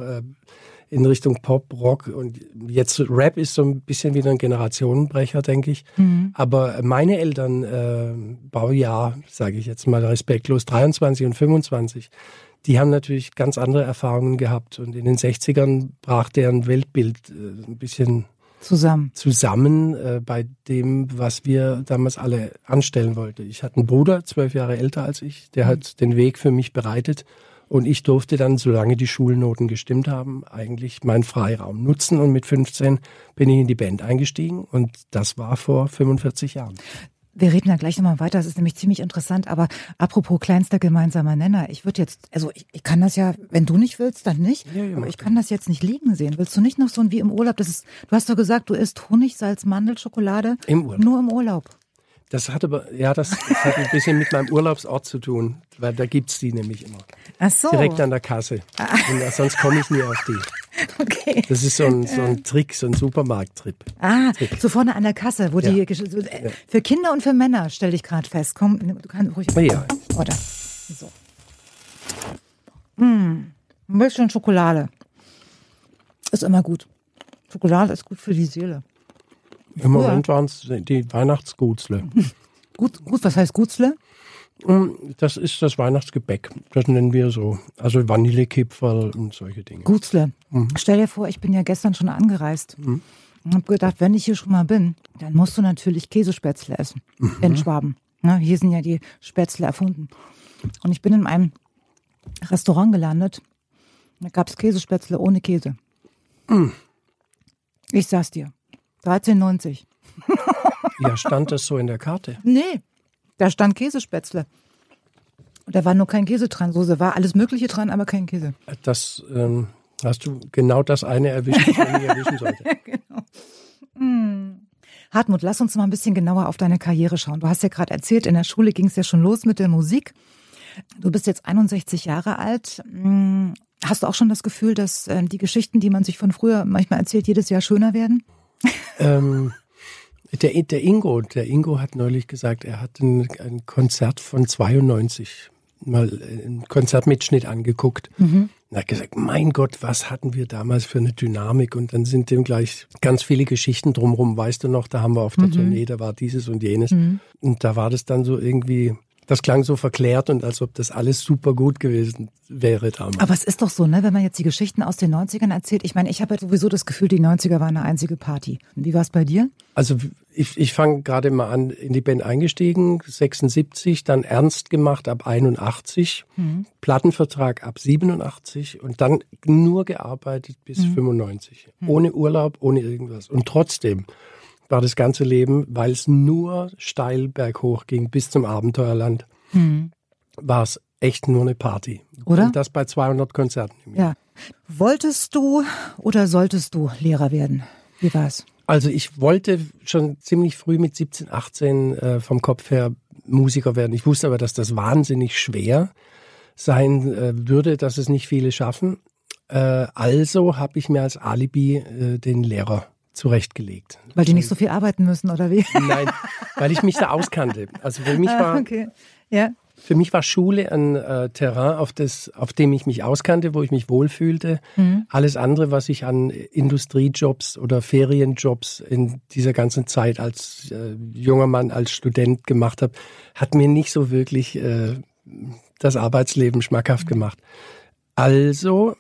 in Richtung Pop, Rock und jetzt Rap ist so ein bisschen wieder ein Generationenbrecher, denke ich. Mhm. Aber meine Eltern, äh, Baujahr, sage ich jetzt mal respektlos, 23 und 25, die haben natürlich ganz andere Erfahrungen gehabt. Und in den 60ern brach deren Weltbild äh, ein bisschen Zusammen. zusammen äh, bei dem, was wir damals alle anstellen wollten. Ich hatte einen Bruder, zwölf Jahre älter als ich, der hat den Weg für mich bereitet. Und ich durfte dann, solange die Schulnoten gestimmt haben, eigentlich meinen Freiraum nutzen. Und mit 15 bin ich in die Band eingestiegen. Und das war vor 45 Jahren. Wir reden da gleich nochmal weiter, das ist nämlich ziemlich interessant, aber apropos kleinster gemeinsamer Nenner, ich würde jetzt, also ich, ich kann das ja, wenn du nicht willst, dann nicht, Ja, ja, aber ich kann das jetzt nicht liegen sehen. Willst du nicht noch so ein wie im Urlaub, das ist, du hast doch gesagt, du isst Honig, Salz, Mandel, Schokolade? Im Urlaub. Nur im Urlaub. Das hat aber, ja, das, das hat ein bisschen mit meinem Urlaubsort zu tun, weil da gibt's die nämlich immer. Ach so. Direkt an der Kasse. Und äh, sonst komme ich nie auf die. Okay. Das ist so ein, so ein Trick, so ein Supermarkttrip. Ah, so vorne an der Kasse, wo die, Ja. gesch- so, äh, für Kinder und für Männer, stell dich gerade fest. Komm, du kannst ruhig. Oh ja. Oder? So. Hm, ein bisschen Schokolade. Ist immer gut. Schokolade ist gut für die Seele. Im Moment waren es die Weihnachtsgutzle. Gut, gut, was heißt Gutzle? Das ist das Weihnachtsgebäck. Das nennen wir so. Also Vanillekipferl und solche Dinge. Gutzle. Stell dir vor, ich bin ja gestern schon angereist. Und hab gedacht, wenn ich hier schon mal bin, dann musst du natürlich Käsespätzle essen. In Schwaben. Na, hier sind ja die Spätzle erfunden. Und ich bin in einem Restaurant gelandet. Da gab es Käsespätzle ohne Käse. Ich sag's dir. 13,90. Ja, stand das so in der Karte? Nee, da stand Käsespätzle. Da war nur kein Käse dran. So, da war alles Mögliche dran, aber kein Käse. Das ähm, hast du genau das eine erwischt, was man nie erwischen sollte. Hartmut, lass uns mal ein bisschen genauer auf deine Karriere schauen. Du hast ja gerade erzählt, in der Schule ging es ja schon los mit der Musik. Du bist jetzt 61 Jahre alt. Hm, Hast du auch schon das Gefühl, dass äh, die Geschichten, die man sich von früher manchmal erzählt, jedes Jahr schöner werden? Ähm, der, der Ingo, der Ingo hat neulich gesagt, er hat ein, ein Konzert von 92 mal einen Konzertmitschnitt angeguckt. Und hat gesagt, mein Gott, was hatten wir damals für eine Dynamik? Und dann sind dem gleich ganz viele Geschichten drumherum. Weißt du noch, da haben wir auf der Tournee, da war dieses und jenes. Und da war das dann so irgendwie, das klang so verklärt und als ob das alles super gut gewesen wäre damals. Aber es ist doch so, ne, wenn man jetzt die Geschichten aus den 90ern erzählt. Ich meine, ich habe ja sowieso das Gefühl, die 90er waren eine einzige Party. Wie war es bei dir? Also ich, ich fange gerade mal an, in die Band eingestiegen, 76, dann ernst gemacht ab 81, Plattenvertrag ab 87 und dann nur gearbeitet bis 95. Ohne Urlaub, ohne irgendwas. Und trotzdem war das ganze Leben, weil es nur steil berghoch ging bis zum Abenteuerland, war es echt nur eine Party. Oder? Und das bei 200 Konzerten im Jahr. Ja. Wolltest du oder solltest du Lehrer werden? Wie war's? Also ich wollte schon ziemlich früh mit 17, 18 äh, vom Kopf her Musiker werden. Ich wusste aber, dass das wahnsinnig schwer sein äh, würde, dass es nicht viele schaffen. Äh, also habe ich mir als Alibi äh, den Lehrer zurechtgelegt. Weil die nicht so viel arbeiten müssen, oder wie? Nein, weil ich mich da auskannte. Also für mich war okay. Ja. für mich war Schule ein äh, Terrain, auf, das, auf dem ich mich auskannte, wo ich mich wohlfühlte. Mhm. Alles andere, was ich an Industriejobs oder Ferienjobs in dieser ganzen Zeit als äh, junger Mann, als Student gemacht habe, hat mir nicht so wirklich äh, das Arbeitsleben schmackhaft mhm. gemacht. Also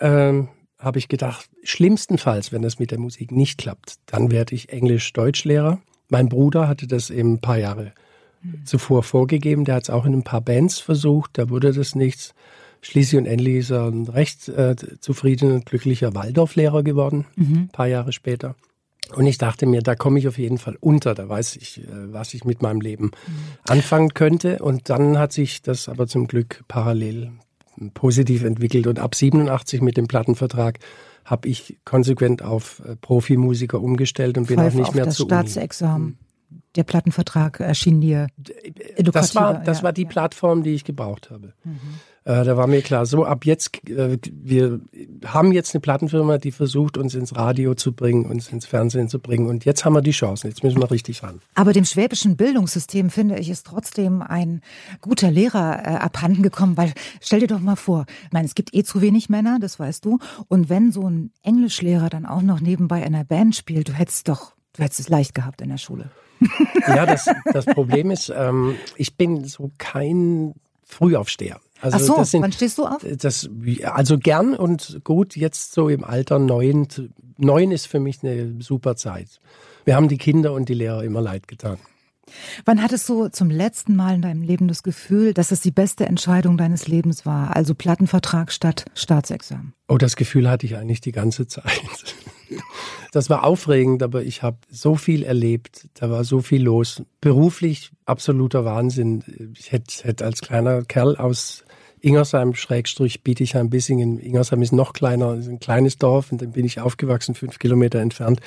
ähm, habe ich gedacht, schlimmstenfalls, wenn das mit der Musik nicht klappt, dann werde ich Englisch-Deutschlehrer. Mein Bruder hatte das eben ein paar Jahre zuvor vorgegeben. Der hat es auch in ein paar Bands versucht, da wurde das nichts. Schließlich und endlich ist er ein recht äh, zufriedener und glücklicher Waldorflehrer geworden, mhm. ein paar Jahre später. Und ich dachte mir, da komme ich auf jeden Fall unter, da weiß ich, äh, was ich mit meinem Leben mhm. anfangen könnte. Und dann hat sich das aber zum Glück parallel positiv entwickelt. Und ab 87 mit dem Plattenvertrag habe ich konsequent auf äh, Profimusiker umgestellt und bin Pfeif auch nicht mehr das zu Staatsexamen. Uni der Plattenvertrag erschien dir Das war, das war die ja. Plattform, die ich gebraucht habe. Mhm. Äh, da war mir klar, so ab jetzt, äh, wir haben jetzt eine Plattenfirma, die versucht, uns ins Radio zu bringen, uns ins Fernsehen zu bringen. Und jetzt haben wir die Chance. Jetzt müssen wir richtig ran. Aber dem schwäbischen Bildungssystem, finde ich, ist trotzdem ein guter Lehrer äh, abhanden gekommen. Weil, stell dir doch mal vor, ich meine, es gibt eh zu wenig Männer, das weißt du. Und wenn so ein Englischlehrer dann auch noch nebenbei in einer Band spielt, du hättest doch, du hättest es leicht gehabt in der Schule. Ja, das, das Problem ist, ähm, ich bin so kein Frühaufsteher. Also Ach so, das sind, wann stehst du auf? Das, also gern und gut, jetzt so im Alter neun. Neun ist für mich eine super Zeit. Wir haben die Kinder und die Lehrer immer leid getan. Wann hattest du zum letzten Mal in deinem Leben das Gefühl, dass es die beste Entscheidung deines Lebens war? Also Plattenvertrag statt Staatsexamen? Oh, das Gefühl hatte ich eigentlich die ganze Zeit. Das war aufregend, aber ich habe so viel erlebt, da war so viel los. Beruflich absoluter Wahnsinn. Ich hätte, hätte als kleiner Kerl aus Ingersheim, Schrägstrich Bietigheim-Bissingen. Ingersheim ist noch kleiner, ist ein kleines Dorf und dann bin ich aufgewachsen, fünf Kilometer entfernt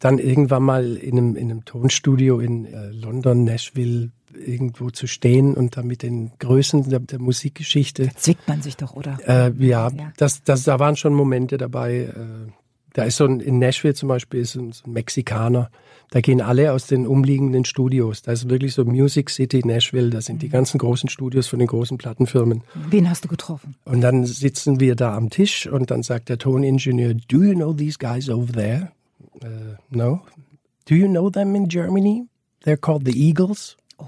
dann irgendwann mal in einem, in einem Tonstudio in äh, London, Nashville irgendwo zu stehen und da mit den Größen der, der Musikgeschichte. Zwickt man sich doch, oder? Äh, ja, ja, Das, das, da waren schon Momente dabei. Äh, da ist so ein, in Nashville zum Beispiel ist ein, so ein Mexikaner. Da gehen alle aus den umliegenden Studios. Da ist wirklich so Music City Nashville. Da sind die mhm. ganzen großen Studios von den großen Plattenfirmen. Wen hast du getroffen? Und dann sitzen wir da am Tisch und dann sagt der Toningenieur, Do you know these guys over there? Uh, no. Do you know them in Germany? They're called the Eagles. Oh.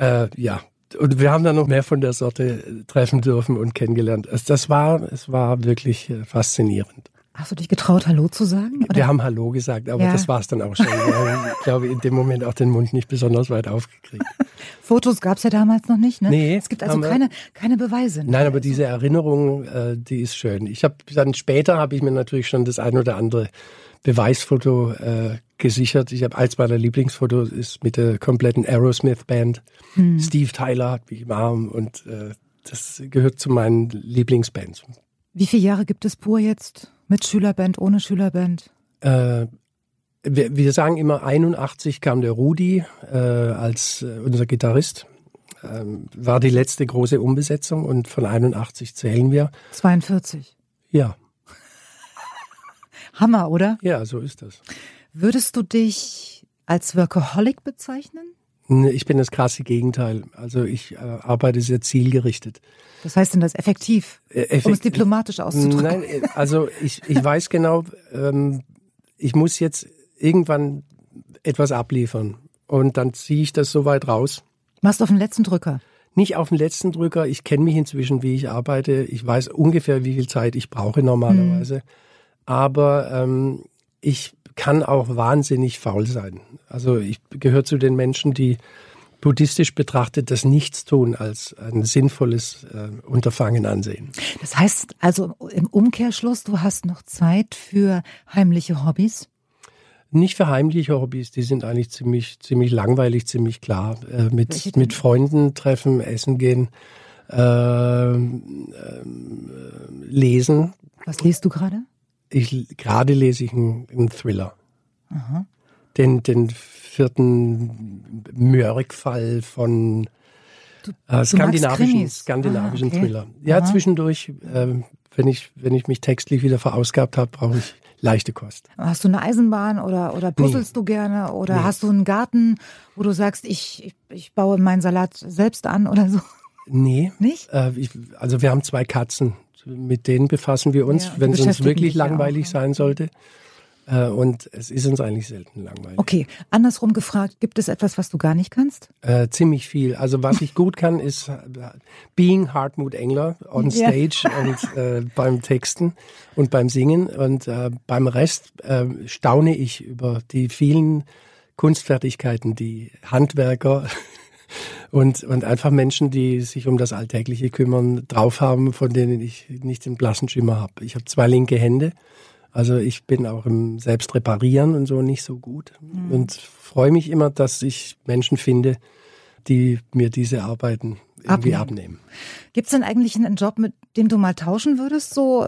uh, ja, und wir haben dann noch mehr von der Sorte äh, treffen dürfen und kennengelernt. Es, das war, es war wirklich äh, faszinierend. Hast du dich getraut, Hallo zu sagen? Oder? Wir haben Hallo gesagt, aber ja. das war es dann auch schon. ich glaube, in dem Moment auch den Mund nicht besonders weit aufgekriegt. Fotos gab es ja damals noch nicht, ne? Nee. Es gibt also keine, keine Beweise. Ne? Nein, aber diese Erinnerung, äh, die ist schön. Ich habe dann später habe ich mir natürlich schon das ein oder andere Beweisfoto äh, gesichert. Ich habe eins meiner Lieblingsfotos ist mit der kompletten Aerosmith Band. Hm. Steve Tyler hat mich im Arm und äh, das gehört zu meinen Lieblingsbands. Wie viele Jahre gibt es Pur jetzt? Mit Schülerband, ohne Schülerband? Äh, wir, wir, sagen immer, 81 kam der Rudi äh, als äh, unser Gitarrist. Ähm, war die letzte große Umbesetzung und von 81 zählen wir. 42. Ja. Hammer, oder? Ja, so ist das. Würdest du dich als Workaholic bezeichnen? Ich bin das krasse Gegenteil. Also ich äh, arbeite sehr zielgerichtet. Was heißt denn das effektiv? Äh, effekt um es diplomatisch auszudrücken. Nein, äh, also ich, ich weiß genau, ähm, ich muss jetzt irgendwann etwas abliefern. Und dann ziehe ich das so weit raus. Machst du auf den letzten Drücker? Nicht auf den letzten Drücker. Ich kenne mich inzwischen, wie ich arbeite. Ich weiß ungefähr, wie viel Zeit ich brauche normalerweise. Hm. Aber ähm, ich kann auch wahnsinnig faul sein. Also ich gehöre zu den Menschen, die buddhistisch betrachtet das Nichtstun als ein sinnvolles äh, Unterfangen ansehen. Das heißt also im Umkehrschluss, du hast noch Zeit für heimliche Hobbys? Nicht für heimliche Hobbys, die sind eigentlich ziemlich, ziemlich langweilig, ziemlich klar. Äh, mit, mit Freunden treffen, essen gehen, äh, lesen. Was liest du gerade? Ich gerade lese ich einen, einen Thriller. Aha. Den, den vierten Mörk-Fall von äh, skandinavischen, skandinavischen ah, okay. Thriller. Ja, Aha. zwischendurch äh, Wenn ich, wenn ich mich textlich wieder verausgabt habe, brauche ich leichte Kost. Hast du eine Eisenbahn oder, oder puzzelst nee. du gerne oder nee. hast du einen Garten, wo du sagst, ich, ich, ich baue meinen Salat selbst an oder so? Nee. Nicht? Äh, ich, also wir haben zwei Katzen. Mit denen befassen wir uns, ja, wenn es uns wirklich langweilig auch, sein sollte. Äh, und es ist uns eigentlich selten langweilig. Okay, andersrum gefragt, gibt es etwas, was du gar nicht kannst? Äh, ziemlich viel. Also was ich gut kann, ist äh, Being Hartmut Engler on stage ja. und äh, beim Texten und beim Singen. Und äh, beim Rest äh, staune ich über die vielen Kunstfertigkeiten, die Handwerker und, und einfach Menschen, die sich um das Alltägliche kümmern, drauf haben, von denen ich nicht den blassen Schimmer habe. Ich habe zwei linke Hände, also ich bin auch im Selbstreparieren und so nicht so gut mhm. und freue mich immer, dass ich Menschen finde, die mir diese Arbeiten irgendwie abnehmen. abnehmen. Gibt es denn eigentlich einen Job, mit dem du mal tauschen würdest, so,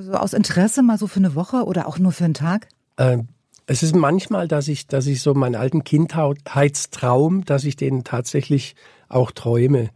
so aus Interesse, mal so für eine Woche oder auch nur für einen Tag? Äh, es ist manchmal, dass ich, dass ich so meinen alten Kindheitstraum, dass ich den tatsächlich auch träume.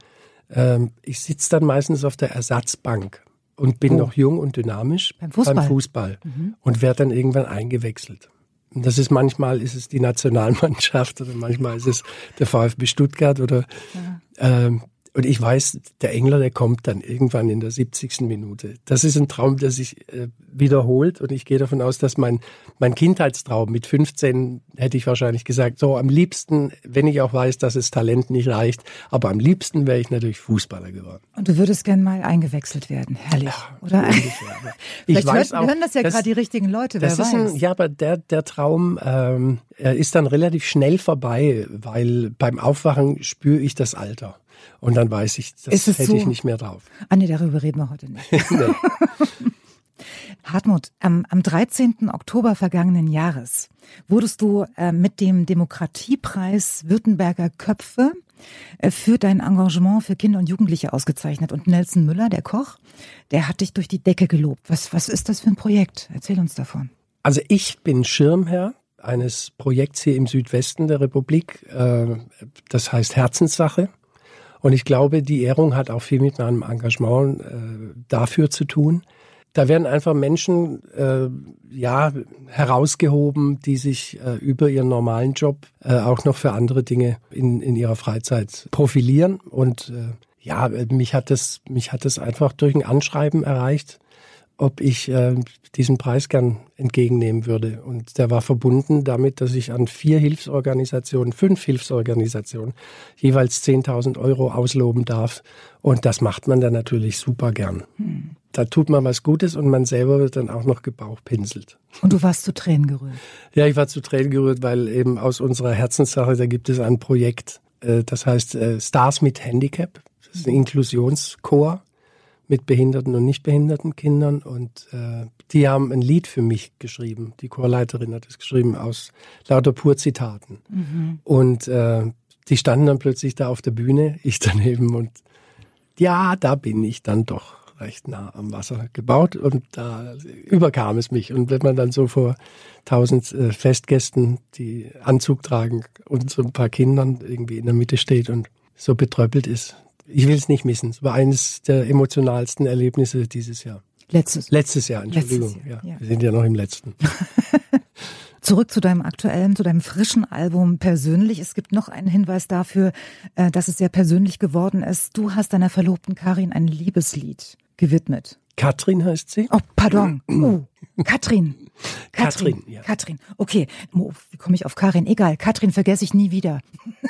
Ähm, ich sitze dann meistens auf der Ersatzbank und bin oh. noch jung und dynamisch beim Fußball, beim Fußball mhm. und werde dann irgendwann eingewechselt. Und das ist manchmal ist es die Nationalmannschaft oder manchmal ist es der VfB Stuttgart oder ja. ähm, und ich weiß, der Engler, der kommt dann irgendwann in der 70. Minute. Das ist ein Traum, der sich äh, wiederholt. Und ich gehe davon aus, dass mein, mein Kindheitstraum mit 15 hätte ich wahrscheinlich gesagt, so am liebsten, wenn ich auch weiß, dass das Talent nicht reicht, aber am liebsten wäre ich natürlich Fußballer geworden. Und du würdest gern mal eingewechselt werden. Herrlich, ja, oder? Ungefähr, ich weiß hören, auch, hören das ja gerade die richtigen Leute, wer weiß. Ein, ja, aber der, der Traum ähm, ist dann relativ schnell vorbei, weil beim Aufwachen spüre ich das Alter. Und dann weiß ich, das hätte so? ich nicht mehr drauf. Ah nee, darüber reden wir heute nicht. Hartmut, am, am 13. Oktober vergangenen Jahres wurdest du äh, mit dem Demokratiepreis Württemberger Köpfe äh, für dein Engagement für Kinder und Jugendliche ausgezeichnet. Und Nelson Müller, der Koch, der hat dich durch die Decke gelobt. Was, was ist das für ein Projekt? Erzähl uns davon. Also ich bin Schirmherr eines Projekts hier im Südwesten der Republik. Äh, das heißt Herzenssache. Und ich glaube, die Ehrung hat auch viel mit meinem Engagement äh, dafür zu tun. Da werden einfach Menschen äh, ja herausgehoben, die sich äh, über ihren normalen Job äh, auch noch für andere Dinge in, in ihrer Freizeit profilieren. Und äh, ja, mich hat das mich hat das einfach durch ein Anschreiben erreicht ob ich äh, diesen Preis gern entgegennehmen würde. Und der war verbunden damit, dass ich an vier Hilfsorganisationen, fünf Hilfsorganisationen jeweils 10.000 Euro ausloben darf. Und das macht man dann natürlich super gern. Hm. Da tut man was Gutes und man selber wird dann auch noch gebauchpinselt. Und du warst zu Tränen gerührt? Ja, ich war zu Tränen gerührt, weil eben aus unserer Herzenssache, da gibt es ein Projekt, äh, das heißt äh, Stars mit Handicap. Das ist ein Inklusionschor mit behinderten und nicht behinderten Kindern und äh, die haben ein Lied für mich geschrieben. Die Chorleiterin hat es geschrieben aus lauter Purzitaten. Mhm. Und äh, die standen dann plötzlich da auf der Bühne, ich daneben und ja, da bin ich dann doch recht nah am Wasser gebaut und da überkam es mich. Und wenn man dann so vor tausend äh, Festgästen, die Anzug tragen und so ein paar Kindern irgendwie in der Mitte steht und so betröppelt ist, ich will es nicht missen. Es war eines der emotionalsten Erlebnisse dieses Jahr. Letztes. Letztes Jahr, Entschuldigung. Letztes Jahr, ja. ja. Wir sind ja noch im letzten. Zurück zu deinem aktuellen, zu deinem frischen Album persönlich. Es gibt noch einen Hinweis dafür, äh, dass es sehr persönlich geworden ist. Du hast deiner Verlobten Karin ein Liebeslied gewidmet. Katrin heißt sie? Oh, pardon. Oh, Katrin. Katrin, Katrin, ja. Katrin. Okay, wie komme ich auf Karin? Egal, Katrin vergesse ich nie wieder.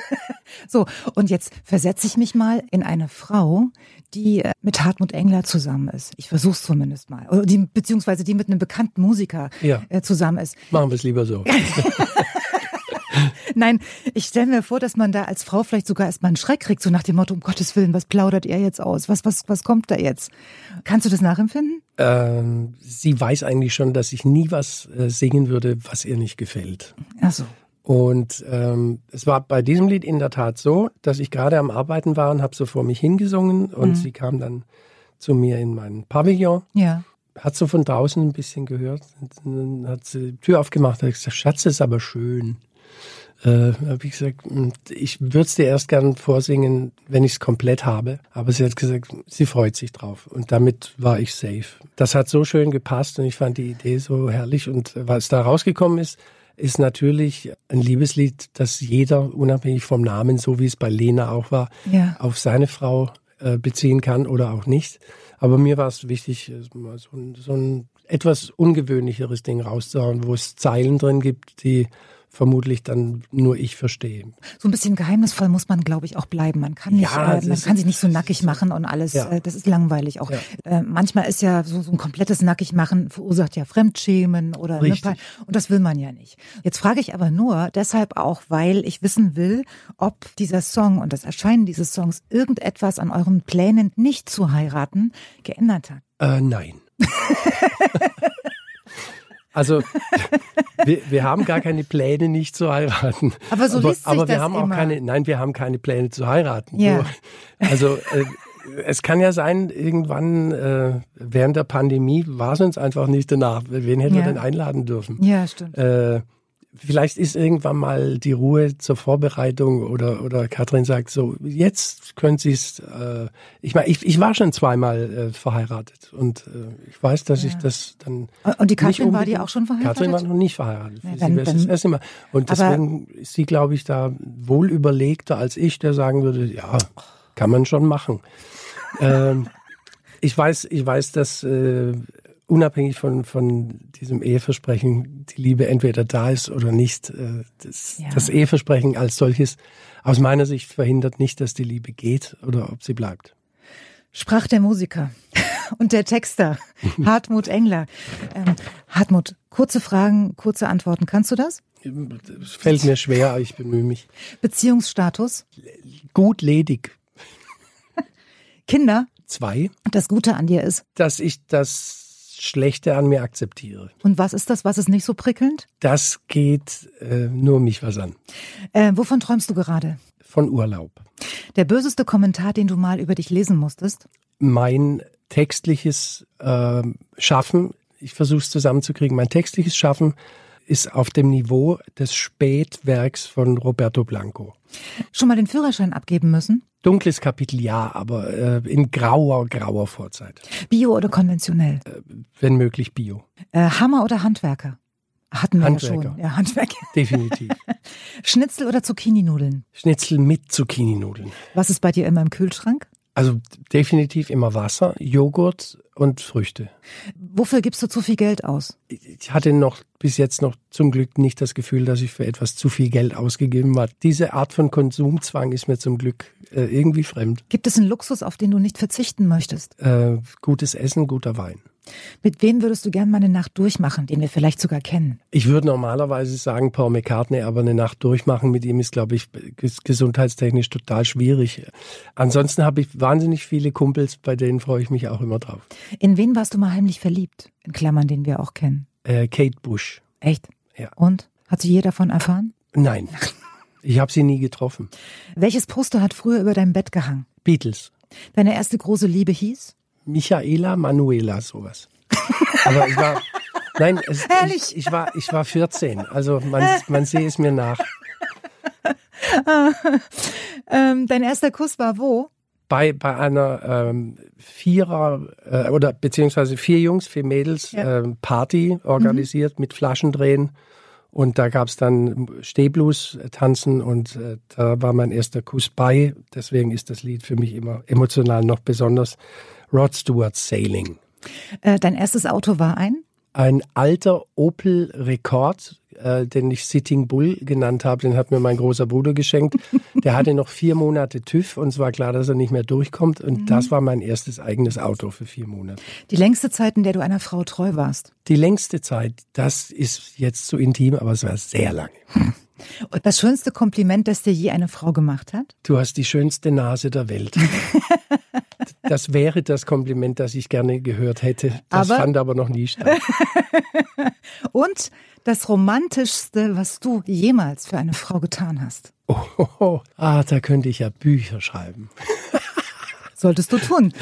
so, und jetzt versetze ich mich mal in eine Frau, die äh, mit Hartmut Engler zusammen ist. Ich versuche es zumindest mal. Oder die, beziehungsweise die mit einem bekannten Musiker ja. Äh, zusammen ist. Machen wir es lieber so. Nein, ich stelle mir vor, dass man da als Frau vielleicht sogar erstmal einen Schreck kriegt, so nach dem Motto, um Gottes Willen, was plaudert er jetzt aus? Was, was, was kommt da jetzt? Kannst du das nachempfinden? Ähm, sie weiß eigentlich schon, dass ich nie was äh, singen würde, was ihr nicht gefällt. Ach so. Und ähm, es war bei diesem Lied in der Tat so, dass ich gerade am Arbeiten war und habe so vor mich hingesungen und mhm. sie kam dann zu mir in meinen Pavillon. Ja. Hat so von draußen ein bisschen gehört, dann hat sie die Tür aufgemacht, hat gesagt, Schatz, ist aber schön. Äh, habe ich gesagt, hm, ich würde es dir erst gern vorsingen, wenn ich es komplett habe. Aber sie hat gesagt, sie freut sich drauf. Und damit war ich safe. Das hat so schön gepasst und ich fand die Idee so herrlich. Und was da rausgekommen ist, ist natürlich ein Liebeslied, das jeder, unabhängig vom Namen, so wie es bei Lena auch war, ja. auf seine Frau äh, beziehen kann oder auch nicht. Aber mir war es wichtig, so ein, so ein etwas ungewöhnlicheres Ding rauszuhauen, wo es Zeilen drin gibt, die vermutlich dann nur ich verstehe. So ein bisschen geheimnisvoll muss man, glaube ich, auch bleiben. Man kann nicht, ja, äh, man kann sich nicht so nackig machen und alles. Ja. Äh, das ist langweilig auch. Ja. Äh, manchmal ist ja so, so ein komplettes Nackigmachen verursacht ja Fremdschämen oder ne, und das will man ja nicht. Jetzt frage ich aber nur deshalb auch, weil ich wissen will, ob dieser Song und das Erscheinen dieses Songs irgendetwas an euren Plänen nicht zu heiraten geändert hat. Äh, nein. Also wir, wir haben gar keine Pläne, nicht zu heiraten. Aber so liest aber, aber wir das haben immer. auch keine. Nein, wir haben keine Pläne zu heiraten. Ja. also äh, es kann ja sein, irgendwann äh, während der Pandemie war es uns einfach nicht danach. Wen hätten ja. wir denn einladen dürfen? Ja, stimmt. Äh, vielleicht ist irgendwann mal die Ruhe zur Vorbereitung oder, oder Katrin sagt so, jetzt können Sie es, äh, ich meine, ich, ich war schon zweimal äh, verheiratet und äh, ich weiß, dass ja. ich das dann. Und die Katrin war die auch schon verheiratet? Katrin war noch nicht verheiratet. Ja, dann, sie das erste Mal. Und deswegen ist sie, glaube ich, da wohl überlegter als ich, der sagen würde, ja, kann man schon machen. ähm, ich weiß, ich weiß, dass äh, unabhängig von, von diesem Eheversprechen die Liebe entweder da ist oder nicht. Äh, das, ja. das, Eheversprechen als solches aus meiner Sicht verhindert nicht, dass die Liebe geht oder ob sie bleibt. Sprach der Musiker und der Texter Hartmut Engler. Ähm, Hartmut, kurze Fragen, kurze Antworten. Kannst du das? Es fällt mir schwer, aber ich bemühe mich. Beziehungsstatus? Gut ledig. Kinder? Zwei. Das Gute an dir ist? Dass ich das Schlechte an mir akzeptiere. Und was ist das? Was ist nicht so prickelnd? Das geht äh, nur mich was an. Äh, wovon träumst du gerade? Von Urlaub. Der böseste Kommentar, den du mal über dich lesen musstest? Mein textliches äh, Schaffen, ich versuche es zusammenzukriegen, mein textliches Schaffen ist auf dem Niveau des Spätwerks von Roberto Blanco. Schon mal den Führerschein abgeben müssen? Dunkles Kapitel ja, aber äh, in grauer, grauer Vorzeit. Bio oder konventionell? Äh, wenn möglich Bio. Äh, Hammer oder Handwerker? Hatten wir Handwerker. ja schon. Ja, Handwerker. Definitiv. Schnitzel oder Zucchini-Nudeln? Schnitzel mit Zucchini-Nudeln. Was ist bei dir immer im Kühlschrank? Also definitiv immer Wasser, Joghurt und Früchte. Wofür gibst du zu viel Geld aus? Ich hatte noch bis jetzt noch zum Glück nicht das Gefühl, dass ich für etwas zu viel Geld ausgegeben habe. Diese Art von Konsumzwang ist mir zum Glück äh, irgendwie fremd. Gibt es einen Luxus, auf den du nicht verzichten möchtest? Äh, gutes Essen, guter Wein. Mit wem würdest du gerne mal eine Nacht durchmachen, den wir vielleicht sogar kennen? Ich würde normalerweise sagen Paul McCartney, aber eine Nacht durchmachen mit ihm ist, glaube ich, gesundheitstechnisch total schwierig. Ansonsten habe ich wahnsinnig viele Kumpels, bei denen freue ich mich auch immer drauf. In wen warst du mal heimlich verliebt? In Klammern, den wir auch kennen. Äh, Kate Bush. Echt? Ja. Und? Hat sie je davon erfahren? Nein. Ich habe sie nie getroffen. Welches Poster hat früher über deinem Bett gehangen? Beatles. Deine erste große Liebe hieß? Michaela Manuela, sowas. Aber ich war, nein, es. Ich, ich, war, ich war 14, also man, man sehe es mir nach. ähm, dein erster Kuss war wo? Bei, bei einer ähm, Vierer äh, oder beziehungsweise vier Jungs, vier Mädels ja. ähm, Party organisiert mhm. mit Flaschendrehen. Und da gab es dann Stehblues tanzen und äh, da war mein erster Kuss bei. Deswegen ist das Lied für mich immer emotional noch besonders. Rod Stewart Sailing. Äh, dein erstes Auto war ein? Ein alter Opel Rekord, äh, den ich Sitting Bull genannt habe. Den hat mir mein großer Bruder geschenkt. Der hatte noch vier Monate TÜV und es war klar, dass er nicht mehr durchkommt. Und mhm. das war mein erstes eigenes Auto für vier Monate. Die längste Zeit, in der du einer Frau treu warst? Die längste Zeit, das ist jetzt zu intim, aber es war sehr lange. Und das schönste Kompliment, das dir je eine Frau gemacht hat? Du hast die schönste Nase der Welt. das wäre das Kompliment, das ich gerne gehört hätte. Das aber, fand aber noch nie statt. Und das Romantischste, was du jemals für eine Frau getan hast? Oh, oh, oh. ah, da könnte ich ja Bücher schreiben. Solltest du tun.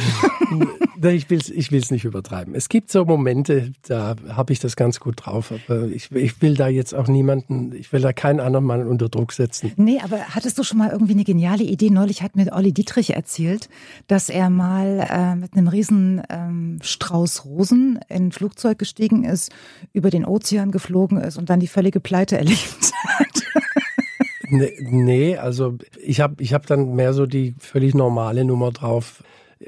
ich will es ich will's nicht übertreiben. Es gibt so Momente, da habe ich das ganz gut drauf, aber ich, ich will da jetzt auch niemanden, ich will da keinen anderen Mann unter Druck setzen. Nee, aber hattest du schon mal irgendwie eine geniale Idee? Neulich hat mir Olli Dietrich erzählt, dass er mal äh, mit einem riesen ähm, Strauß Rosen in ein Flugzeug gestiegen ist, über den Ozean geflogen ist und dann die völlige Pleite erlebt hat. Nee, nee, also ich habe ich hab dann mehr so die völlig normale Nummer drauf.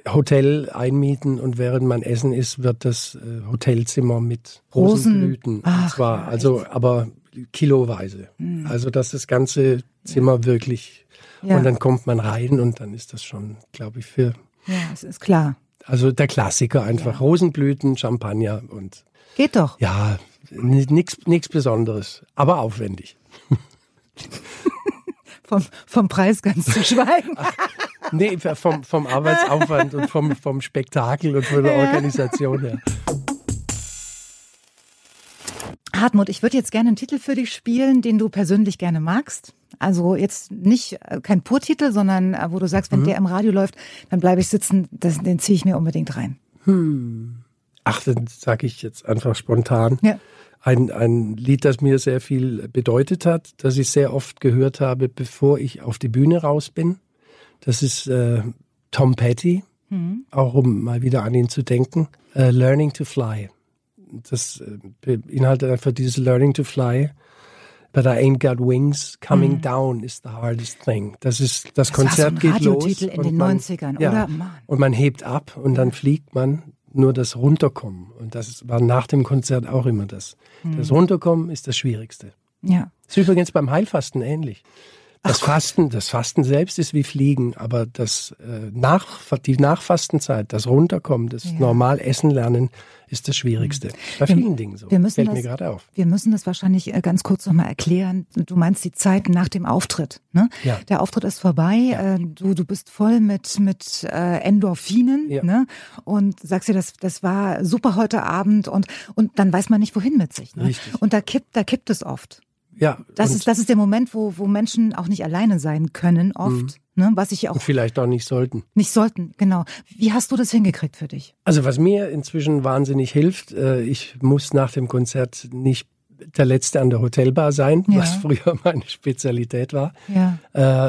Hotel einmieten und während man essen ist, wird das äh, Hotelzimmer mit Rosenblüten. Ach, und zwar, ja, also, aber kiloweise. Hm. Also, dass das ganze Zimmer wirklich, Ja. und dann kommt man rein und dann ist das schon, glaube ich, für, Ja, es ist klar. also der Klassiker einfach. Rosenblüten, Champagner und Geht doch. ja, nichts nichts Besonderes, aber aufwendig. Vom, vom Preis ganz zu schweigen. Nee, vom, vom Arbeitsaufwand und vom, vom Spektakel und von der Organisation her. Hartmut, ich würde jetzt gerne einen Titel für dich spielen, den du persönlich gerne magst. Also jetzt nicht äh, kein Purtitel, sondern äh, wo du sagst, wenn der im Radio läuft, dann bleibe ich sitzen, das, den ziehe ich mir unbedingt rein. Ach, dann sage ich jetzt einfach spontan. Ja. Ein, ein Lied, das mir sehr viel bedeutet hat, das ich sehr oft gehört habe, bevor ich auf die Bühne raus bin. Das ist äh, Tom Petty, auch um mal wieder an ihn zu denken. Äh, Learning to Fly. Das äh, beinhaltet einfach dieses Learning to Fly. But I ain't got wings. Coming down is the hardest thing. Das ist das, Das war so Konzert ein geht los. In den man, 90ern, ja, oder? Mann. Und man hebt ab und dann fliegt man. Nur das Runterkommen. Und das war nach dem Konzert auch immer das. Hm. Das Runterkommen ist das Schwierigste. Ja. Ist übrigens beim Heilfasten ähnlich. Das Fasten, das Fasten selbst ist wie Fliegen, aber das äh, nach, die Nachfastenzeit, das Runterkommen, das normal Essen lernen, ist das Schwierigste. Bei Wir- vielen Dingen so. wir müssen Fällt das- mir gerade auf. Wir müssen das wahrscheinlich äh, ganz kurz nochmal erklären. Du meinst die Zeit nach dem Auftritt. Ne? Ja. Der Auftritt ist vorbei. äh, Du, du bist voll mit, mit äh, Endorphinen Ja. ne? und sagst dir, das, das war super heute Abend und, und dann weiß man nicht, wohin mit sich. Ne? Richtig. Und da kippt, da kippt es oft. Ja, Das ist, das ist der Moment, wo, wo Menschen auch nicht alleine sein können, oft. Ne? Was ich auch und vielleicht auch nicht sollten. nicht sollten. Genau. Wie hast du das hingekriegt für dich? Also was mir inzwischen wahnsinnig hilft, äh, ich muss nach dem Konzert nicht der Letzte an der Hotelbar sein, Ja. was früher meine Spezialität war. Ja.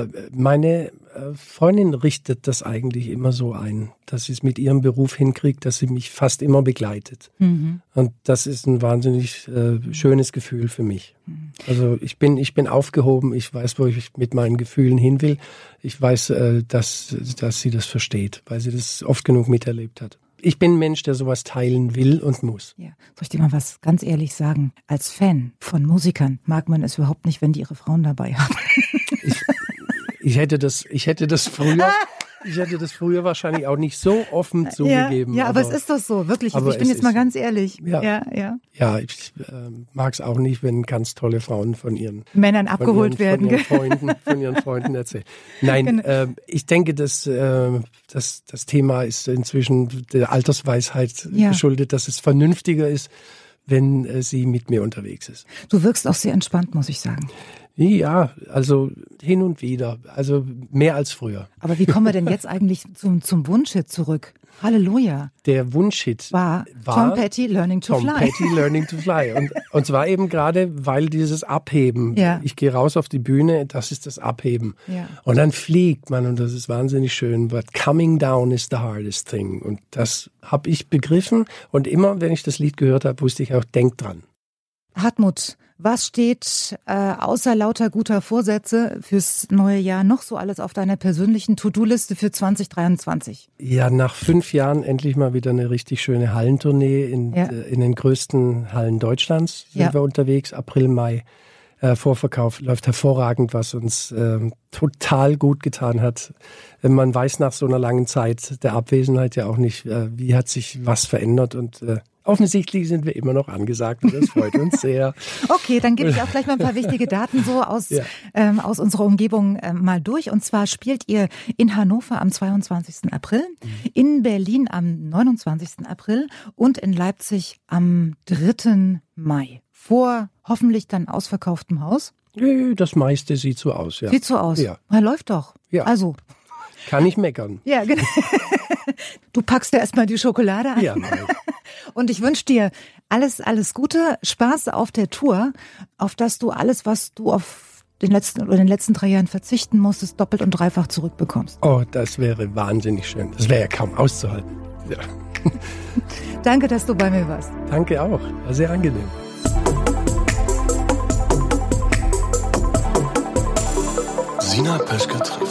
Äh, meine äh, Freundin richtet das eigentlich immer so ein, dass sie es mit ihrem Beruf hinkriegt, dass sie mich fast immer begleitet. Mhm. Und das ist ein wahnsinnig äh, schönes Gefühl für mich. Also ich bin, ich bin aufgehoben, ich weiß, wo ich mit meinen Gefühlen hin will. Ich weiß, äh, dass, dass sie das versteht, weil sie das oft genug miterlebt hat. Ich bin ein Mensch, der sowas teilen will und muss. Ja, soll ich dir mal was ganz ehrlich sagen? Als Fan von Musikern mag man es überhaupt nicht, wenn die ihre Frauen dabei haben. Ich hätte das, ich hätte das früher, ich hätte das früher wahrscheinlich auch nicht so offen zugegeben. ja, ja, aber, es ist doch so, wirklich. aber ich bin jetzt mal ganz ehrlich. Ja. ja. ja. Ja, ich äh, mag es auch nicht, wenn ganz tolle Frauen von ihren Männern abgeholt ihren, werden. Von ihren, Freunden, von ihren Freunden erzählen. Nein, Genau. äh, ich denke, dass äh, das, das Thema ist inzwischen der Altersweisheit Ja. geschuldet, dass es vernünftiger ist, wenn äh, sie mit mir unterwegs ist. Du wirkst auch sehr entspannt, muss ich sagen. Ja, also hin und wieder, also mehr als früher. Aber wie kommen wir denn jetzt eigentlich zum, zum Wunschhit zurück? Halleluja. Der Wunschhit War, Tom Petty Learning to Tom Fly. Petty Learning to Fly. Und, und zwar eben gerade, weil dieses Abheben, Ja. ich gehe raus auf die Bühne, das ist das Abheben. Ja. Und dann fliegt man und das ist wahnsinnig schön. But coming down is the hardest thing. Und das habe ich begriffen. Und immer, wenn ich das Lied gehört habe, wusste ich auch, denk dran. Hartmut, was steht äh, außer lauter guter Vorsätze fürs neue Jahr noch so alles auf deiner persönlichen To-Do-Liste für 2023? Ja, nach fünf Jahren endlich mal wieder eine richtig schöne Hallentournee in, Ja. äh, in den größten Hallen Deutschlands sind Ja. wir unterwegs. April, Mai. Äh, Vorverkauf läuft hervorragend, was uns ähm, total gut getan hat. Äh, Man weiß nach so einer langen Zeit der Abwesenheit ja auch nicht, äh, wie hat sich was verändert und äh, offensichtlich sind wir immer noch angesagt und das freut uns sehr. Okay, dann gebe ich auch gleich mal ein paar wichtige Daten so aus, Ja. ähm, aus unserer Umgebung ähm, mal durch. Und zwar spielt ihr in Hannover am 22. April, in Berlin am 29. April und in Leipzig am 3. Mai. Vor hoffentlich dann ausverkauftem Haus. Äh, Das meiste sieht so aus, ja. Sieht so aus. Ja. Na, läuft doch. Ja. Also, Kann ich meckern. Ja, genau. Du packst ja erstmal die Schokolade ein. Ja, mach ich. Und ich wünsche dir alles, alles Gute, Spaß auf der Tour, auf dass du alles, was du auf den letzten oder den letzten drei Jahren verzichten musstest, doppelt und dreifach zurückbekommst. Oh, das wäre wahnsinnig schön. Das wäre ja kaum auszuhalten. Ja. Danke, dass du bei mir warst. Danke auch. War sehr angenehm. Sina Peschke trifft.